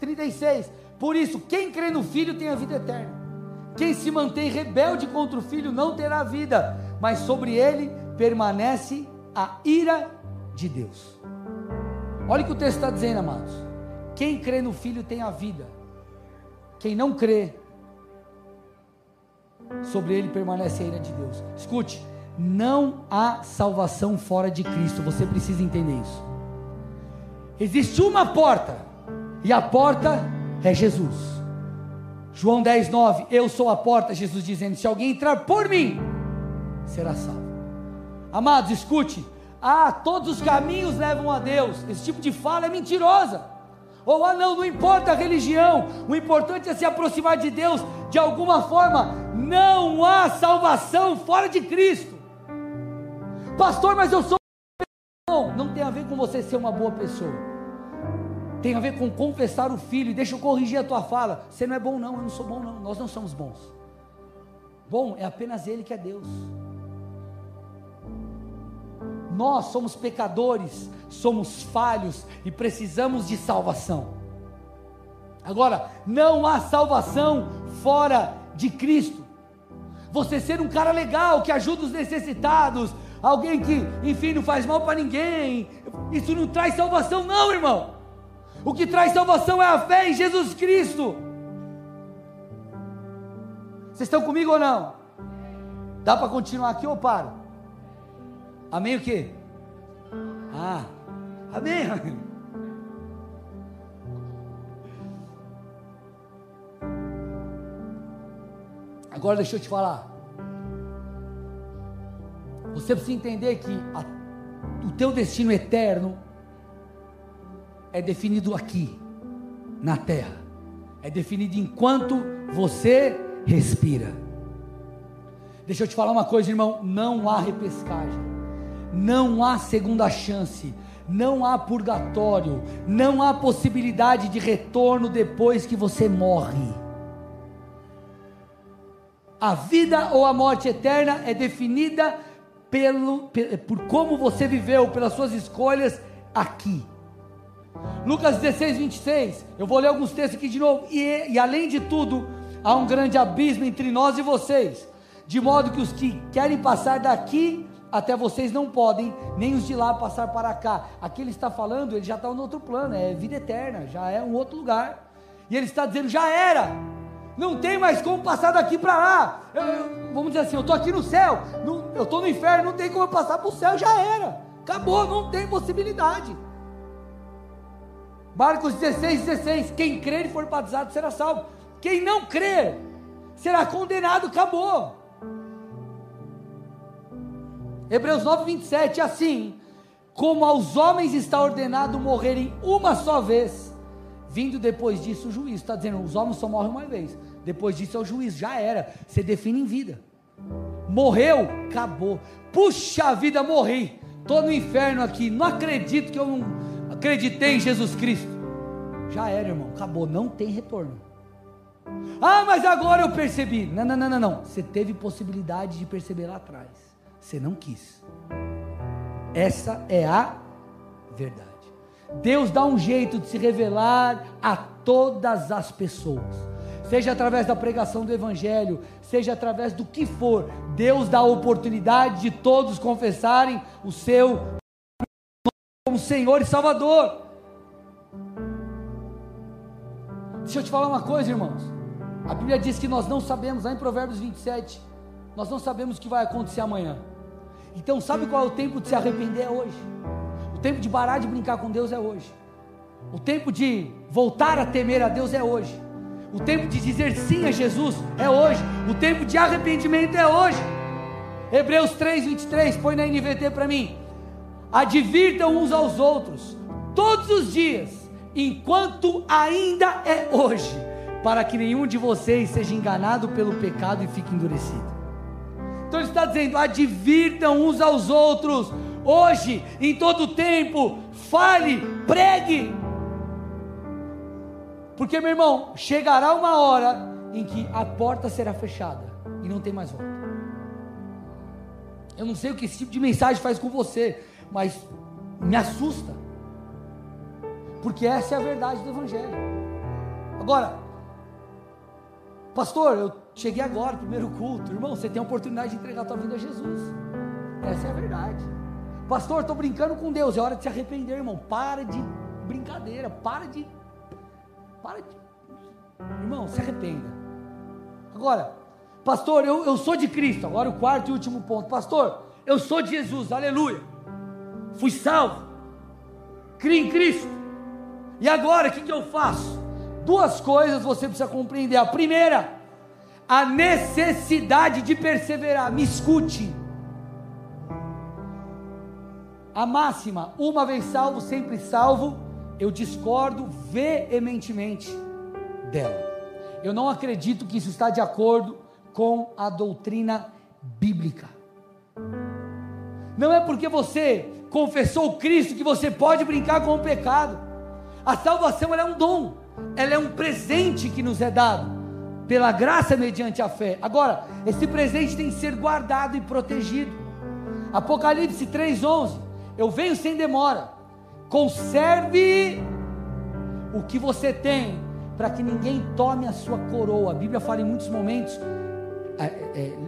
36. Por isso, quem crê no Filho tem a vida eterna. Quem se mantém rebelde contra o Filho não terá vida, mas sobre ele permanece a ira de Deus. Olha o que o texto está dizendo, amados. Quem crê no Filho tem a vida. Quem não crê, sobre ele permanece a ira de Deus. Escute, não há salvação fora de Cristo, você precisa entender isso. Existe uma porta, e a porta é Jesus. João 10, 9: Eu sou a porta, Jesus dizendo: Se alguém entrar por mim, será salvo. Amados, escute. Ah, todos os caminhos levam a Deus. Esse tipo de fala é mentirosa. Ou ah, não, não importa a religião, o importante é se aproximar de Deus de alguma forma. Não há salvação fora de Cristo. Pastor, mas eu sou. Não, não tem a ver com você ser uma boa pessoa tem a ver com confessar o filho. Deixa eu corrigir a tua fala. Você não é bom, não. Eu não sou bom, não. Nós não somos bons. Bom é apenas Ele que é Deus. Nós somos pecadores, somos falhos e precisamos de salvação. Agora, não há salvação fora de Cristo. Você ser um cara legal que ajuda os necessitados, alguém que, enfim, não faz mal para ninguém, isso não traz salvação, não, irmão. O que traz salvação é a fé em Jesus Cristo. Vocês estão comigo ou não? Dá para continuar aqui ou paro? Amém o quê? Ah, amém. Agora deixa eu te falar. Você precisa entender que a, o teu destino eterno é definido aqui, na terra. É definido enquanto você respira. Deixa eu te falar uma coisa, irmão: não há repescagem, não há segunda chance, não há purgatório, não há possibilidade de retorno depois que você morre. A vida ou a morte eterna é definida pelo, por como você viveu, pelas suas escolhas aqui. Lucas 16, 26. Eu vou ler alguns textos aqui de novo. E, e além de tudo, há um grande abismo entre nós e vocês, de modo que os que querem passar daqui até vocês não podem, nem os de lá passar para cá. Aqui ele está falando, ele já está no outro plano, é vida eterna, já é um outro lugar. E ele está dizendo, já era, não tem mais como passar daqui para lá. Eu, eu, vamos dizer assim, eu estou aqui no céu, no, eu estou no inferno, não tem como eu passar para o céu, já era, acabou, não tem possibilidade. Marcos 16, 16: quem crer e for batizado será salvo, quem não crer será condenado, acabou. Hebreus 9, 27, assim, como aos homens está ordenado morrerem uma só vez, vindo depois disso o juízo, está dizendo, os homens só morrem uma vez, depois disso é o juízo, já era, você define em vida, morreu, acabou, puxa vida, morri, estou no inferno aqui, não acredito que eu não acreditei em Jesus Cristo, já era irmão, acabou, não tem retorno, ah mas agora eu percebi, não, não, não, não, não, você teve possibilidade de perceber lá atrás, você não quis. Essa é a verdade. Deus dá um jeito de se revelar a todas as pessoas. Seja através da pregação do Evangelho, seja através do que for, Deus dá a oportunidade de todos confessarem o seu como Senhor e Salvador. Deixa eu te falar uma coisa, irmãos. A Bíblia diz que nós não sabemos, lá em Provérbios 27, nós não sabemos o que vai acontecer amanhã. Então, sabe qual é o tempo de se arrepender? É hoje. O tempo de parar de brincar com Deus é hoje. O tempo de voltar a temer a Deus é hoje. O tempo de dizer sim a Jesus é hoje. O tempo de arrependimento é hoje. Hebreus 3, 23, põe na NVT para mim. Advirtam uns aos outros, todos os dias, enquanto ainda é hoje, para que nenhum de vocês seja enganado pelo pecado e fique endurecido. Então ele está dizendo: advirtam uns aos outros, hoje, em todo tempo, fale, pregue. Porque, meu irmão, chegará uma hora em que a porta será fechada e não tem mais volta. Eu não sei o que esse tipo de mensagem faz com você, mas me assusta. Porque essa é a verdade do Evangelho. Agora, pastor, eu Cheguei agora, primeiro culto. Irmão, você tem a oportunidade de entregar a tua vida a Jesus. Essa é a verdade. Pastor, estou brincando com Deus. É hora de se arrepender, irmão. Para de brincadeira. Para de. Para de. Irmão, se arrependa. Agora, pastor, eu, eu sou de Cristo. Agora o quarto e último ponto. Pastor, eu sou de Jesus. Aleluia. Fui salvo. Criei em Cristo. E agora, o que, que eu faço? Duas coisas você precisa compreender. A primeira a necessidade de perseverar. Me escute. A máxima, uma vez salvo, sempre salvo, eu discordo veementemente dela. Eu não acredito que isso está de acordo com a doutrina bíblica. Não é porque você confessou Cristo que você pode brincar com o pecado. A salvação é um dom, ela é um presente que nos é dado pela graça mediante a fé. Agora, esse presente tem que ser guardado e protegido. Apocalipse 3:11. Eu venho sem demora. Conserve o que você tem, para que ninguém tome a sua coroa. A Bíblia fala em muitos momentos, é, é,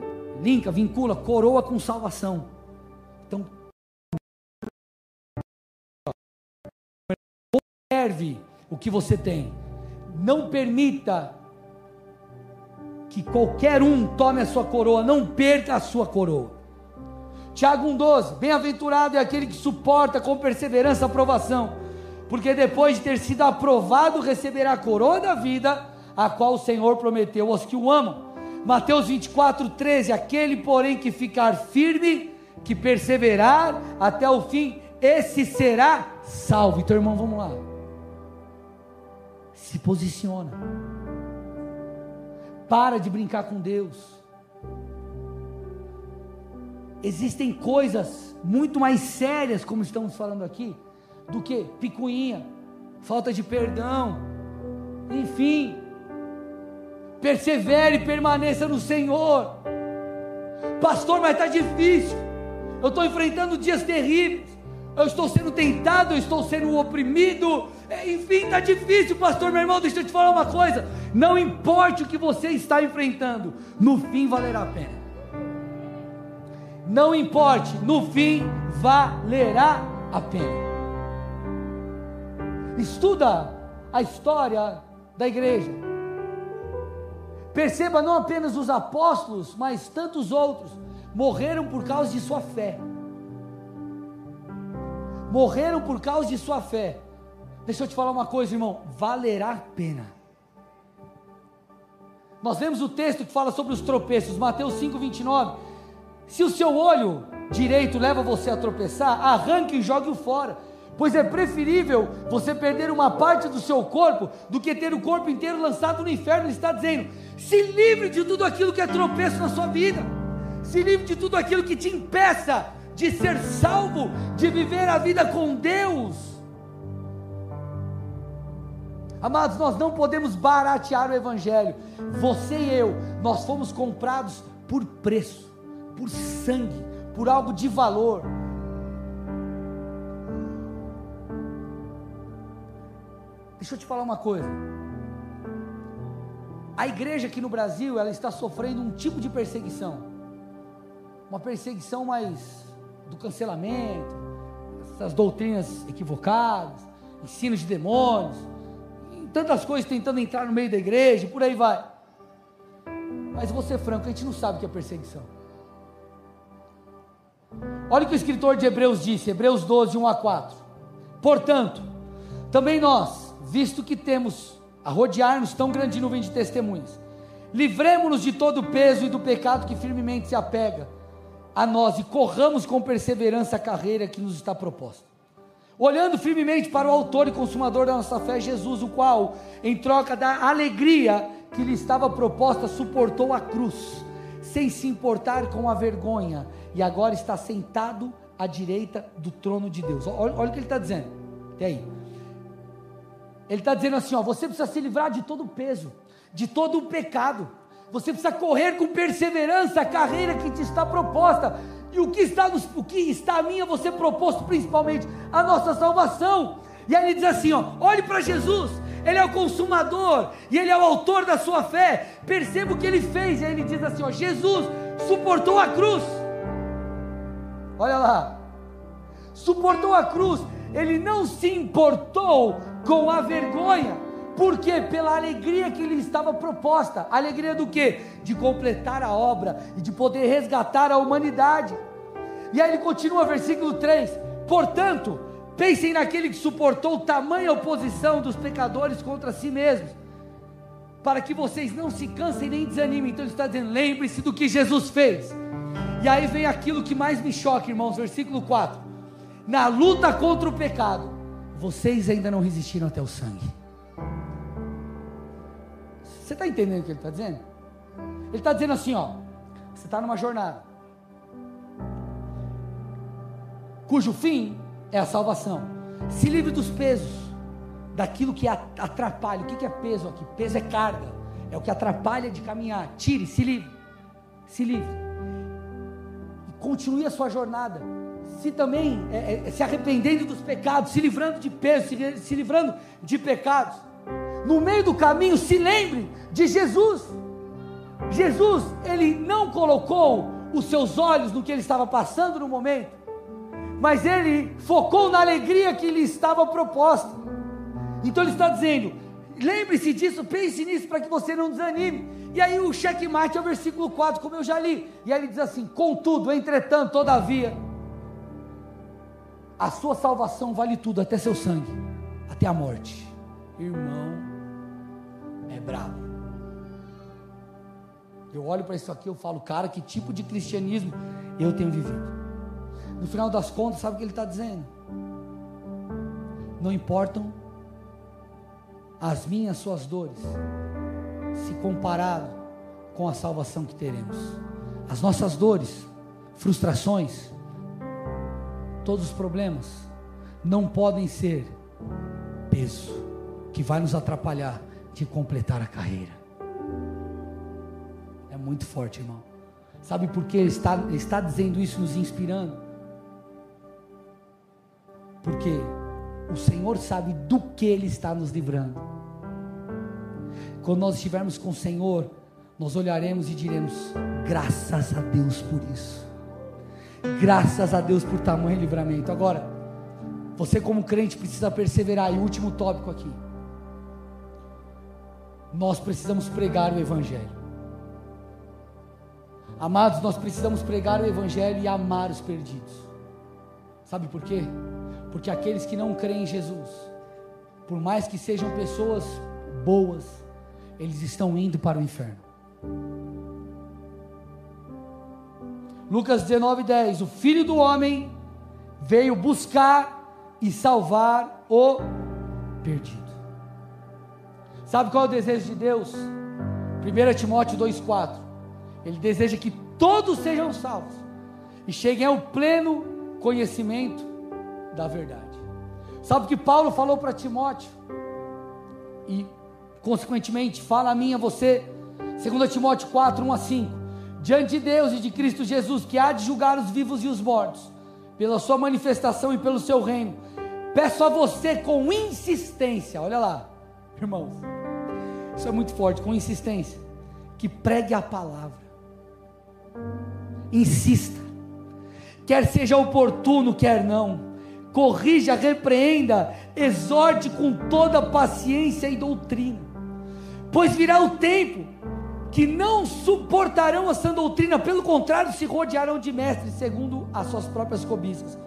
linka, vincula coroa com salvação. Então, conserve o que você tem. Não permita que qualquer um tome a sua coroa, não perca a sua coroa. Tiago 1,12: Bem-aventurado é aquele que suporta com perseverança a aprovação, porque depois de ter sido aprovado, receberá a coroa da vida, a qual o Senhor prometeu aos que o amam. Mateus 24, 13: Aquele, porém, que ficar firme, que perseverar até o fim, esse será salvo. Então, irmão, vamos lá. Se posiciona. Para de brincar com Deus. Existem coisas muito mais sérias, como estamos falando aqui, do que picuinha, falta de perdão, enfim. Persevere e permaneça no Senhor. Pastor, mas está difícil. Eu estou enfrentando dias terríveis. Eu estou sendo tentado, eu estou sendo oprimido. É, enfim, está difícil, pastor, meu irmão. Deixa eu te falar uma coisa. Não importe o que você está enfrentando, no fim valerá a pena. Não importe, no fim valerá a pena. Estuda a história da igreja. Perceba não apenas os apóstolos, mas tantos outros morreram por causa de sua fé. Morreram por causa de sua fé. Deixa eu te falar uma coisa, irmão, valerá a pena. Nós vemos o texto que fala sobre os tropeços, Mateus 5:29. Se o seu olho direito leva você a tropeçar, arranque e jogue-o fora. Pois é preferível você perder uma parte do seu corpo do que ter o corpo inteiro lançado no inferno. Ele está dizendo: se livre de tudo aquilo que é tropeço na sua vida, se livre de tudo aquilo que te impeça de ser salvo, de viver a vida com Deus. Amados, nós não podemos baratear o Evangelho. Você e eu, nós fomos comprados por preço, por sangue, por algo de valor. Deixa eu te falar uma coisa. A igreja aqui no Brasil, ela está sofrendo um tipo de perseguição. Uma perseguição mais do cancelamento, essas doutrinas equivocadas, ensinos de demônios, tantas coisas tentando entrar no meio da igreja, por aí vai. Mas vou ser franco, a gente não sabe o que é perseguição. Olha o que o escritor de Hebreus disse, Hebreus 12, 1 a 4. Portanto, também nós, visto que temos a rodear-nos tão grande nuvem de testemunhas, livremos-nos de todo o peso e do pecado que firmemente se apega a nós e corramos com perseverança a carreira que nos está proposta. Olhando firmemente para o autor e consumador da nossa fé, Jesus, o qual, em troca da alegria que lhe estava proposta, suportou a cruz, sem se importar com a vergonha, e agora está sentado à direita do trono de Deus. Olha, olha o que ele está dizendo. Até aí. Ele está dizendo assim: ó, você precisa se livrar de todo o peso, de todo o pecado. Você precisa correr com perseverança a carreira que te está proposta. E o que está, nos, o que está a minha, você proposto principalmente a nossa salvação. E aí ele diz assim: ó, olhe para Jesus, Ele é o consumador e Ele é o autor da sua fé. Perceba o que Ele fez. E aí ele diz assim: ó, Jesus suportou a cruz. Olha lá, suportou a cruz. Ele não se importou com a vergonha. Porque pela alegria que lhe estava proposta, alegria do que? De completar a obra e de poder resgatar a humanidade. E aí ele continua, versículo 3: Portanto, pensem naquele que suportou tamanha oposição dos pecadores contra si mesmos, para que vocês não se cansem nem desanimem. Então ele está dizendo: lembre-se do que Jesus fez. E aí vem aquilo que mais me choca, irmãos, versículo 4: Na luta contra o pecado, vocês ainda não resistiram até o sangue. Você está entendendo o que ele está dizendo? Ele está dizendo assim: ó, você está numa jornada, cujo fim é a salvação. Se livre dos pesos, daquilo que atrapalha. O que é peso aqui? Peso é carga, é o que atrapalha de caminhar. Tire, se livre, se livre. E continue a sua jornada se também é, é, se arrependendo dos pecados, se livrando de peso, se, se livrando de pecados. No meio do caminho, se lembre de Jesus. Jesus, ele não colocou os seus olhos no que ele estava passando no momento, mas ele focou na alegria que lhe estava proposta. Então ele está dizendo: lembre-se disso, pense nisso para que você não desanime. E aí o checkmate é o versículo 4, como eu já li. E aí ele diz assim: contudo, entretanto, todavia a sua salvação vale tudo, até seu sangue, até a morte. Irmão, brabo. Eu olho para isso aqui, eu falo, cara, que tipo de cristianismo eu tenho vivido? No final das contas, sabe o que ele está dizendo? Não importam as minhas, suas dores, se comparado com a salvação que teremos. As nossas dores, frustrações, todos os problemas não podem ser peso que vai nos atrapalhar de completar a carreira. muito forte, irmão. Sabe por que ele está, ele está dizendo isso, nos inspirando? Porque o Senhor sabe do que Ele está nos livrando. Quando nós estivermos com o Senhor, nós olharemos e diremos: graças a Deus por isso. Graças a Deus por tamanho livramento. Agora, você como crente precisa perseverar. E último tópico aqui. Nós precisamos pregar o Evangelho. Amados, nós precisamos pregar o Evangelho e amar os perdidos. Sabe por quê? Porque aqueles que não creem em Jesus, por mais que sejam pessoas boas, eles estão indo para o inferno. Lucas 19, 10: O filho do homem veio buscar e salvar o perdido. Sabe qual é o desejo de Deus? 1 Timóteo 2,4. Ele deseja que todos sejam salvos e cheguem ao pleno conhecimento da verdade. Sabe o que Paulo falou para Timóteo? E, consequentemente, fala a mim a você, 2 Timóteo 4, 1 a 5. Diante de Deus e de Cristo Jesus, que há de julgar os vivos e os mortos, pela sua manifestação e pelo seu reino, peço a você com insistência, olha lá, irmãos, isso é muito forte, com insistência. Que pregue a palavra. Insista. Quer seja oportuno, quer não. Corrija, repreenda, exorte com toda paciência e doutrina. Pois virá o tempo que não suportarão a sã doutrina, pelo contrário, se rodearão de mestres, segundo as suas próprias cobiças.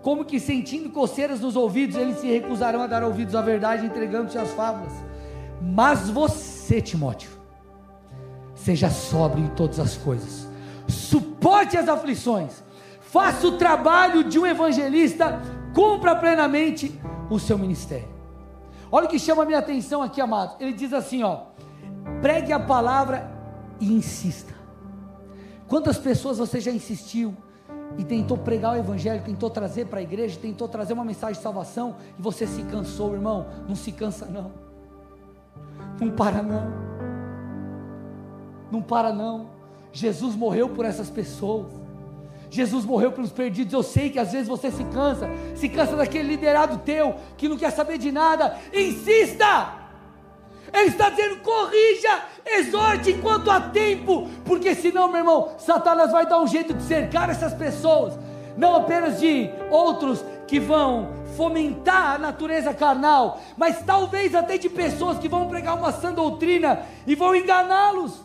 Como que sentindo coceiras nos ouvidos, eles se recusarão a dar ouvidos à verdade, entregando-se às fábulas. Mas você, Timóteo, seja sóbrio em todas as coisas, suporte as aflições, faça o trabalho de um evangelista, cumpra plenamente o seu ministério. Olha o que chama a minha atenção aqui, amado. Ele diz assim: ó, pregue a palavra e insista. Quantas pessoas você já insistiu e tentou pregar o evangelho, tentou trazer para a igreja, tentou trazer uma mensagem de salvação e você se cansou, irmão? Não se cansa, não. Não para não. Não para não. Jesus morreu por essas pessoas. Jesus morreu pelos perdidos. Eu sei que às vezes você se cansa, se cansa daquele liderado teu que não quer saber de nada. Insista! Ele está dizendo: corrija, exorte enquanto há tempo, porque senão, meu irmão, Satanás vai dar um jeito de cercar essas pessoas, não apenas de outros que vão fomentar a natureza carnal, mas talvez até de pessoas que vão pregar uma sã doutrina e vão enganá-los.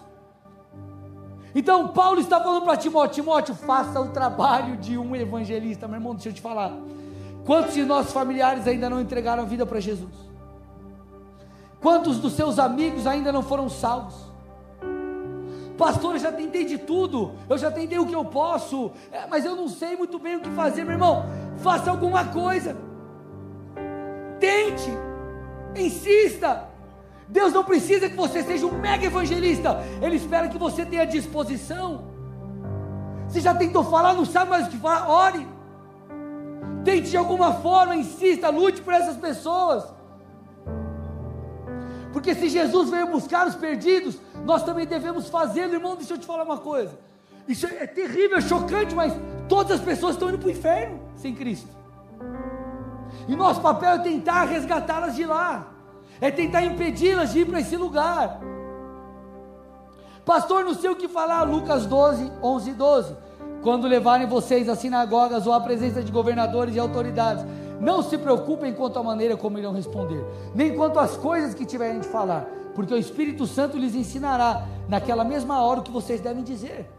Então Paulo está falando para Timóteo: Timóteo, faça o trabalho de um evangelista. Meu irmão, deixa eu te falar. Quantos de nossos familiares ainda não entregaram a vida para Jesus? Quantos dos seus amigos ainda não foram salvos? Pastor, eu já tentei de tudo, eu já tentei o que eu posso, é, mas eu não sei muito bem o que fazer, meu irmão. Faça alguma coisa tente, insista. Deus não precisa que você seja um mega evangelista, Ele espera que você tenha disposição. Se já tentou falar, não sabe mais o que falar, ore. Tente de alguma forma, insista, lute por essas pessoas. Porque se Jesus veio buscar os perdidos, nós também devemos fazê-lo, irmão. Deixa eu te falar uma coisa. Isso é terrível, é chocante, mas todas as pessoas estão indo para o inferno sem Cristo. E nosso papel é tentar resgatá-las de lá, é tentar impedi-las de ir para esse lugar. Pastor, não sei o que falar, Lucas 12, 11 e 12. Quando levarem vocês às sinagogas ou à presença de governadores e autoridades, não se preocupem quanto à maneira como irão responder, nem quanto às coisas que tiverem de falar, porque o Espírito Santo lhes ensinará naquela mesma hora o que vocês devem dizer.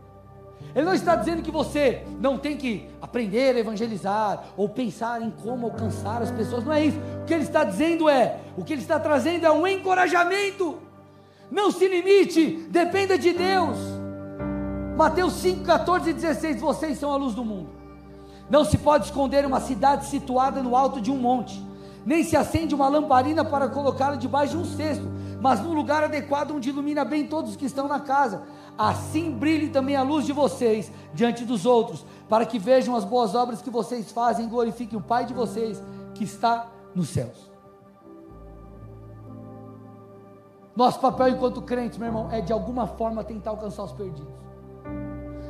Ele não está dizendo que você não tem que aprender a evangelizar ou pensar em como alcançar as pessoas, não é isso. O que ele está dizendo é, o que ele está trazendo é um encorajamento. Não se limite, dependa de Deus. Mateus 5, 14 e 16: Vocês são a luz do mundo. Não se pode esconder uma cidade situada no alto de um monte, nem se acende uma lamparina para colocá-la debaixo de um cesto, mas num lugar adequado onde ilumina bem todos os que estão na casa assim brilhe também a luz de vocês diante dos outros, para que vejam as boas obras que vocês fazem e glorifiquem o Pai de vocês que está nos céus. Nosso papel enquanto crentes, meu irmão, é de alguma forma tentar alcançar os perdidos.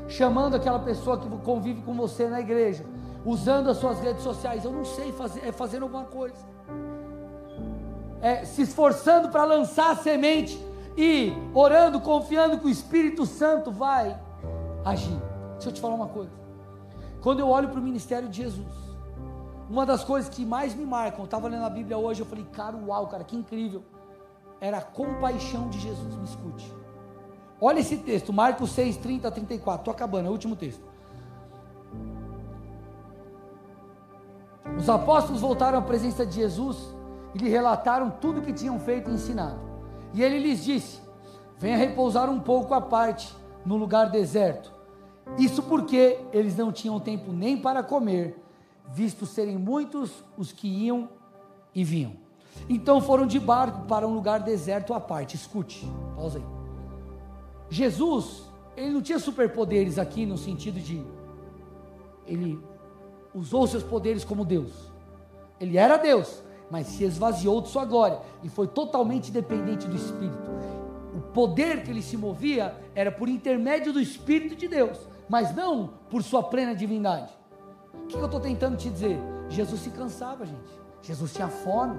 Chamando aquela pessoa que convive com você na igreja, usando as suas redes sociais. Eu não sei fazer, é fazendo alguma coisa. É se esforçando para lançar a semente e orando, confiando que o Espírito Santo vai agir. Deixa eu te falar uma coisa. Quando eu olho para o ministério de Jesus, uma das coisas que mais me marcam, eu estava lendo a Bíblia hoje, eu falei, cara, uau, cara, que incrível. Era a compaixão de Jesus, me escute. Olha esse texto, Marcos 6, 30 a 34. Estou acabando, é o último texto. Os apóstolos voltaram à presença de Jesus e lhe relataram tudo o que tinham feito e ensinado. E ele lhes disse: Venha repousar um pouco à parte, no lugar deserto. Isso porque eles não tinham tempo nem para comer visto serem muitos os que iam e vinham. Então foram de barco para um lugar deserto à parte. Escute, pausa aí. Jesus, ele não tinha superpoderes aqui no sentido de ele usou seus poderes como Deus. Ele era Deus, mas se esvaziou de sua glória e foi totalmente dependente do Espírito. O poder que ele se movia era por intermédio do Espírito de Deus, mas não por sua plena divindade. O que eu estou tentando te dizer? Jesus se cansava, gente. Jesus tinha fome.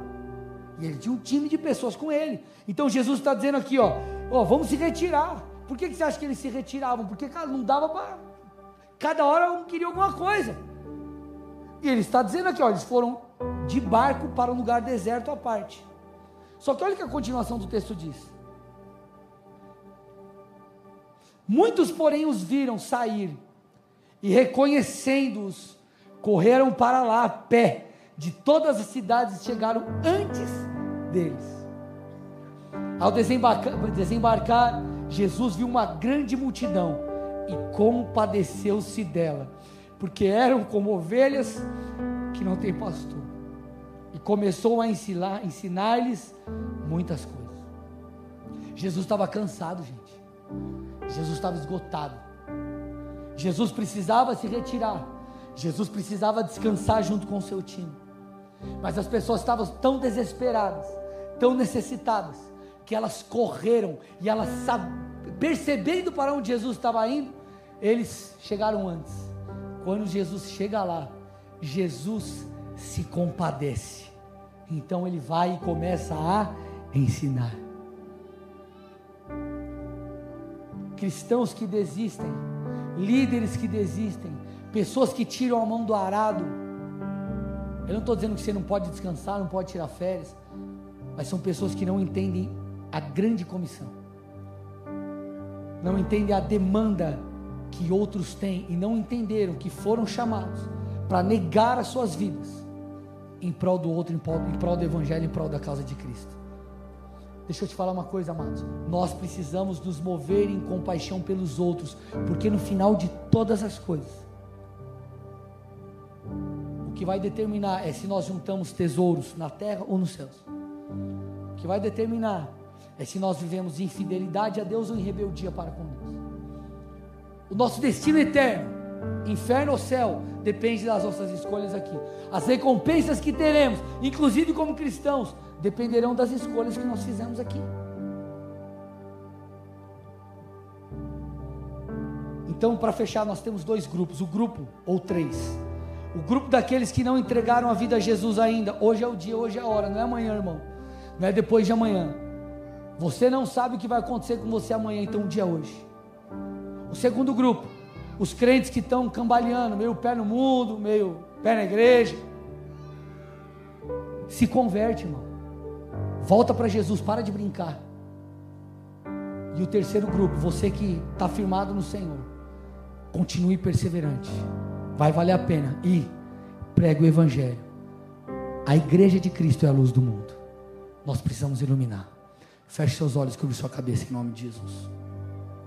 E ele tinha um time de pessoas com ele. Então Jesus está dizendo aqui, ó, ó, vamos se retirar. Por que, que você acha que eles se retiravam? Porque, cara, não dava para. Cada hora um queria alguma coisa. E ele está dizendo aqui, ó, eles foram de barco para um lugar deserto à parte. Só que olha o que a continuação do texto diz. Muitos, porém, os viram sair e reconhecendo-os, correram para lá a pé, de todas as cidades chegaram antes deles. Ao desembarcar, desembarcar, Jesus viu uma grande multidão e compadeceu-se dela, porque eram como ovelhas que não têm pastor. Começou a ensinar, ensinar-lhes muitas coisas. Jesus estava cansado, gente. Jesus estava esgotado. Jesus precisava se retirar. Jesus precisava descansar junto com o seu time. Mas as pessoas estavam tão desesperadas, tão necessitadas, que elas correram e elas percebendo para onde Jesus estava indo, eles chegaram antes. Quando Jesus chega lá, Jesus se compadece. Então ele vai e começa a ensinar. Cristãos que desistem, líderes que desistem, pessoas que tiram a mão do arado. Eu não estou dizendo que você não pode descansar, não pode tirar férias, mas são pessoas que não entendem a grande comissão, não entendem a demanda que outros têm e não entenderam que foram chamados para negar as suas vidas em prol do outro, em prol, em prol do Evangelho, em prol da causa de Cristo. Deixa eu te falar uma coisa, amados. Nós precisamos nos mover em compaixão pelos outros, porque no final de todas as coisas, que vai determinar é se nós juntamos tesouros na terra ou nos céus. O que vai determinar é se nós vivemos em fidelidade a Deus ou em rebeldia para com Deus. O nosso destino eterno, inferno ou céu, depende das nossas escolhas aqui. As recompensas que teremos, inclusive como cristãos, dependerão das escolhas que nós fizemos aqui. Então, para fechar, nós temos dois grupos: o grupo ou três o grupo daqueles que não entregaram a vida a Jesus ainda. Hoje é o dia, hoje é a hora, não é amanhã, irmão. Não é depois de amanhã. Você não sabe o que vai acontecer com você amanhã, então o dia é hoje. O segundo grupo, os crentes que estão cambaleando, meio pé no mundo, meio pé na igreja. Se converte, irmão. Volta para Jesus, para de brincar. E o terceiro grupo, você que está firmado no Senhor, continue perseverante vai valer a pena. E prega o Evangelho. A igreja de Cristo é a luz do mundo. Nós precisamos iluminar. Feche seus olhos, cubra sua cabeça em nome de Jesus.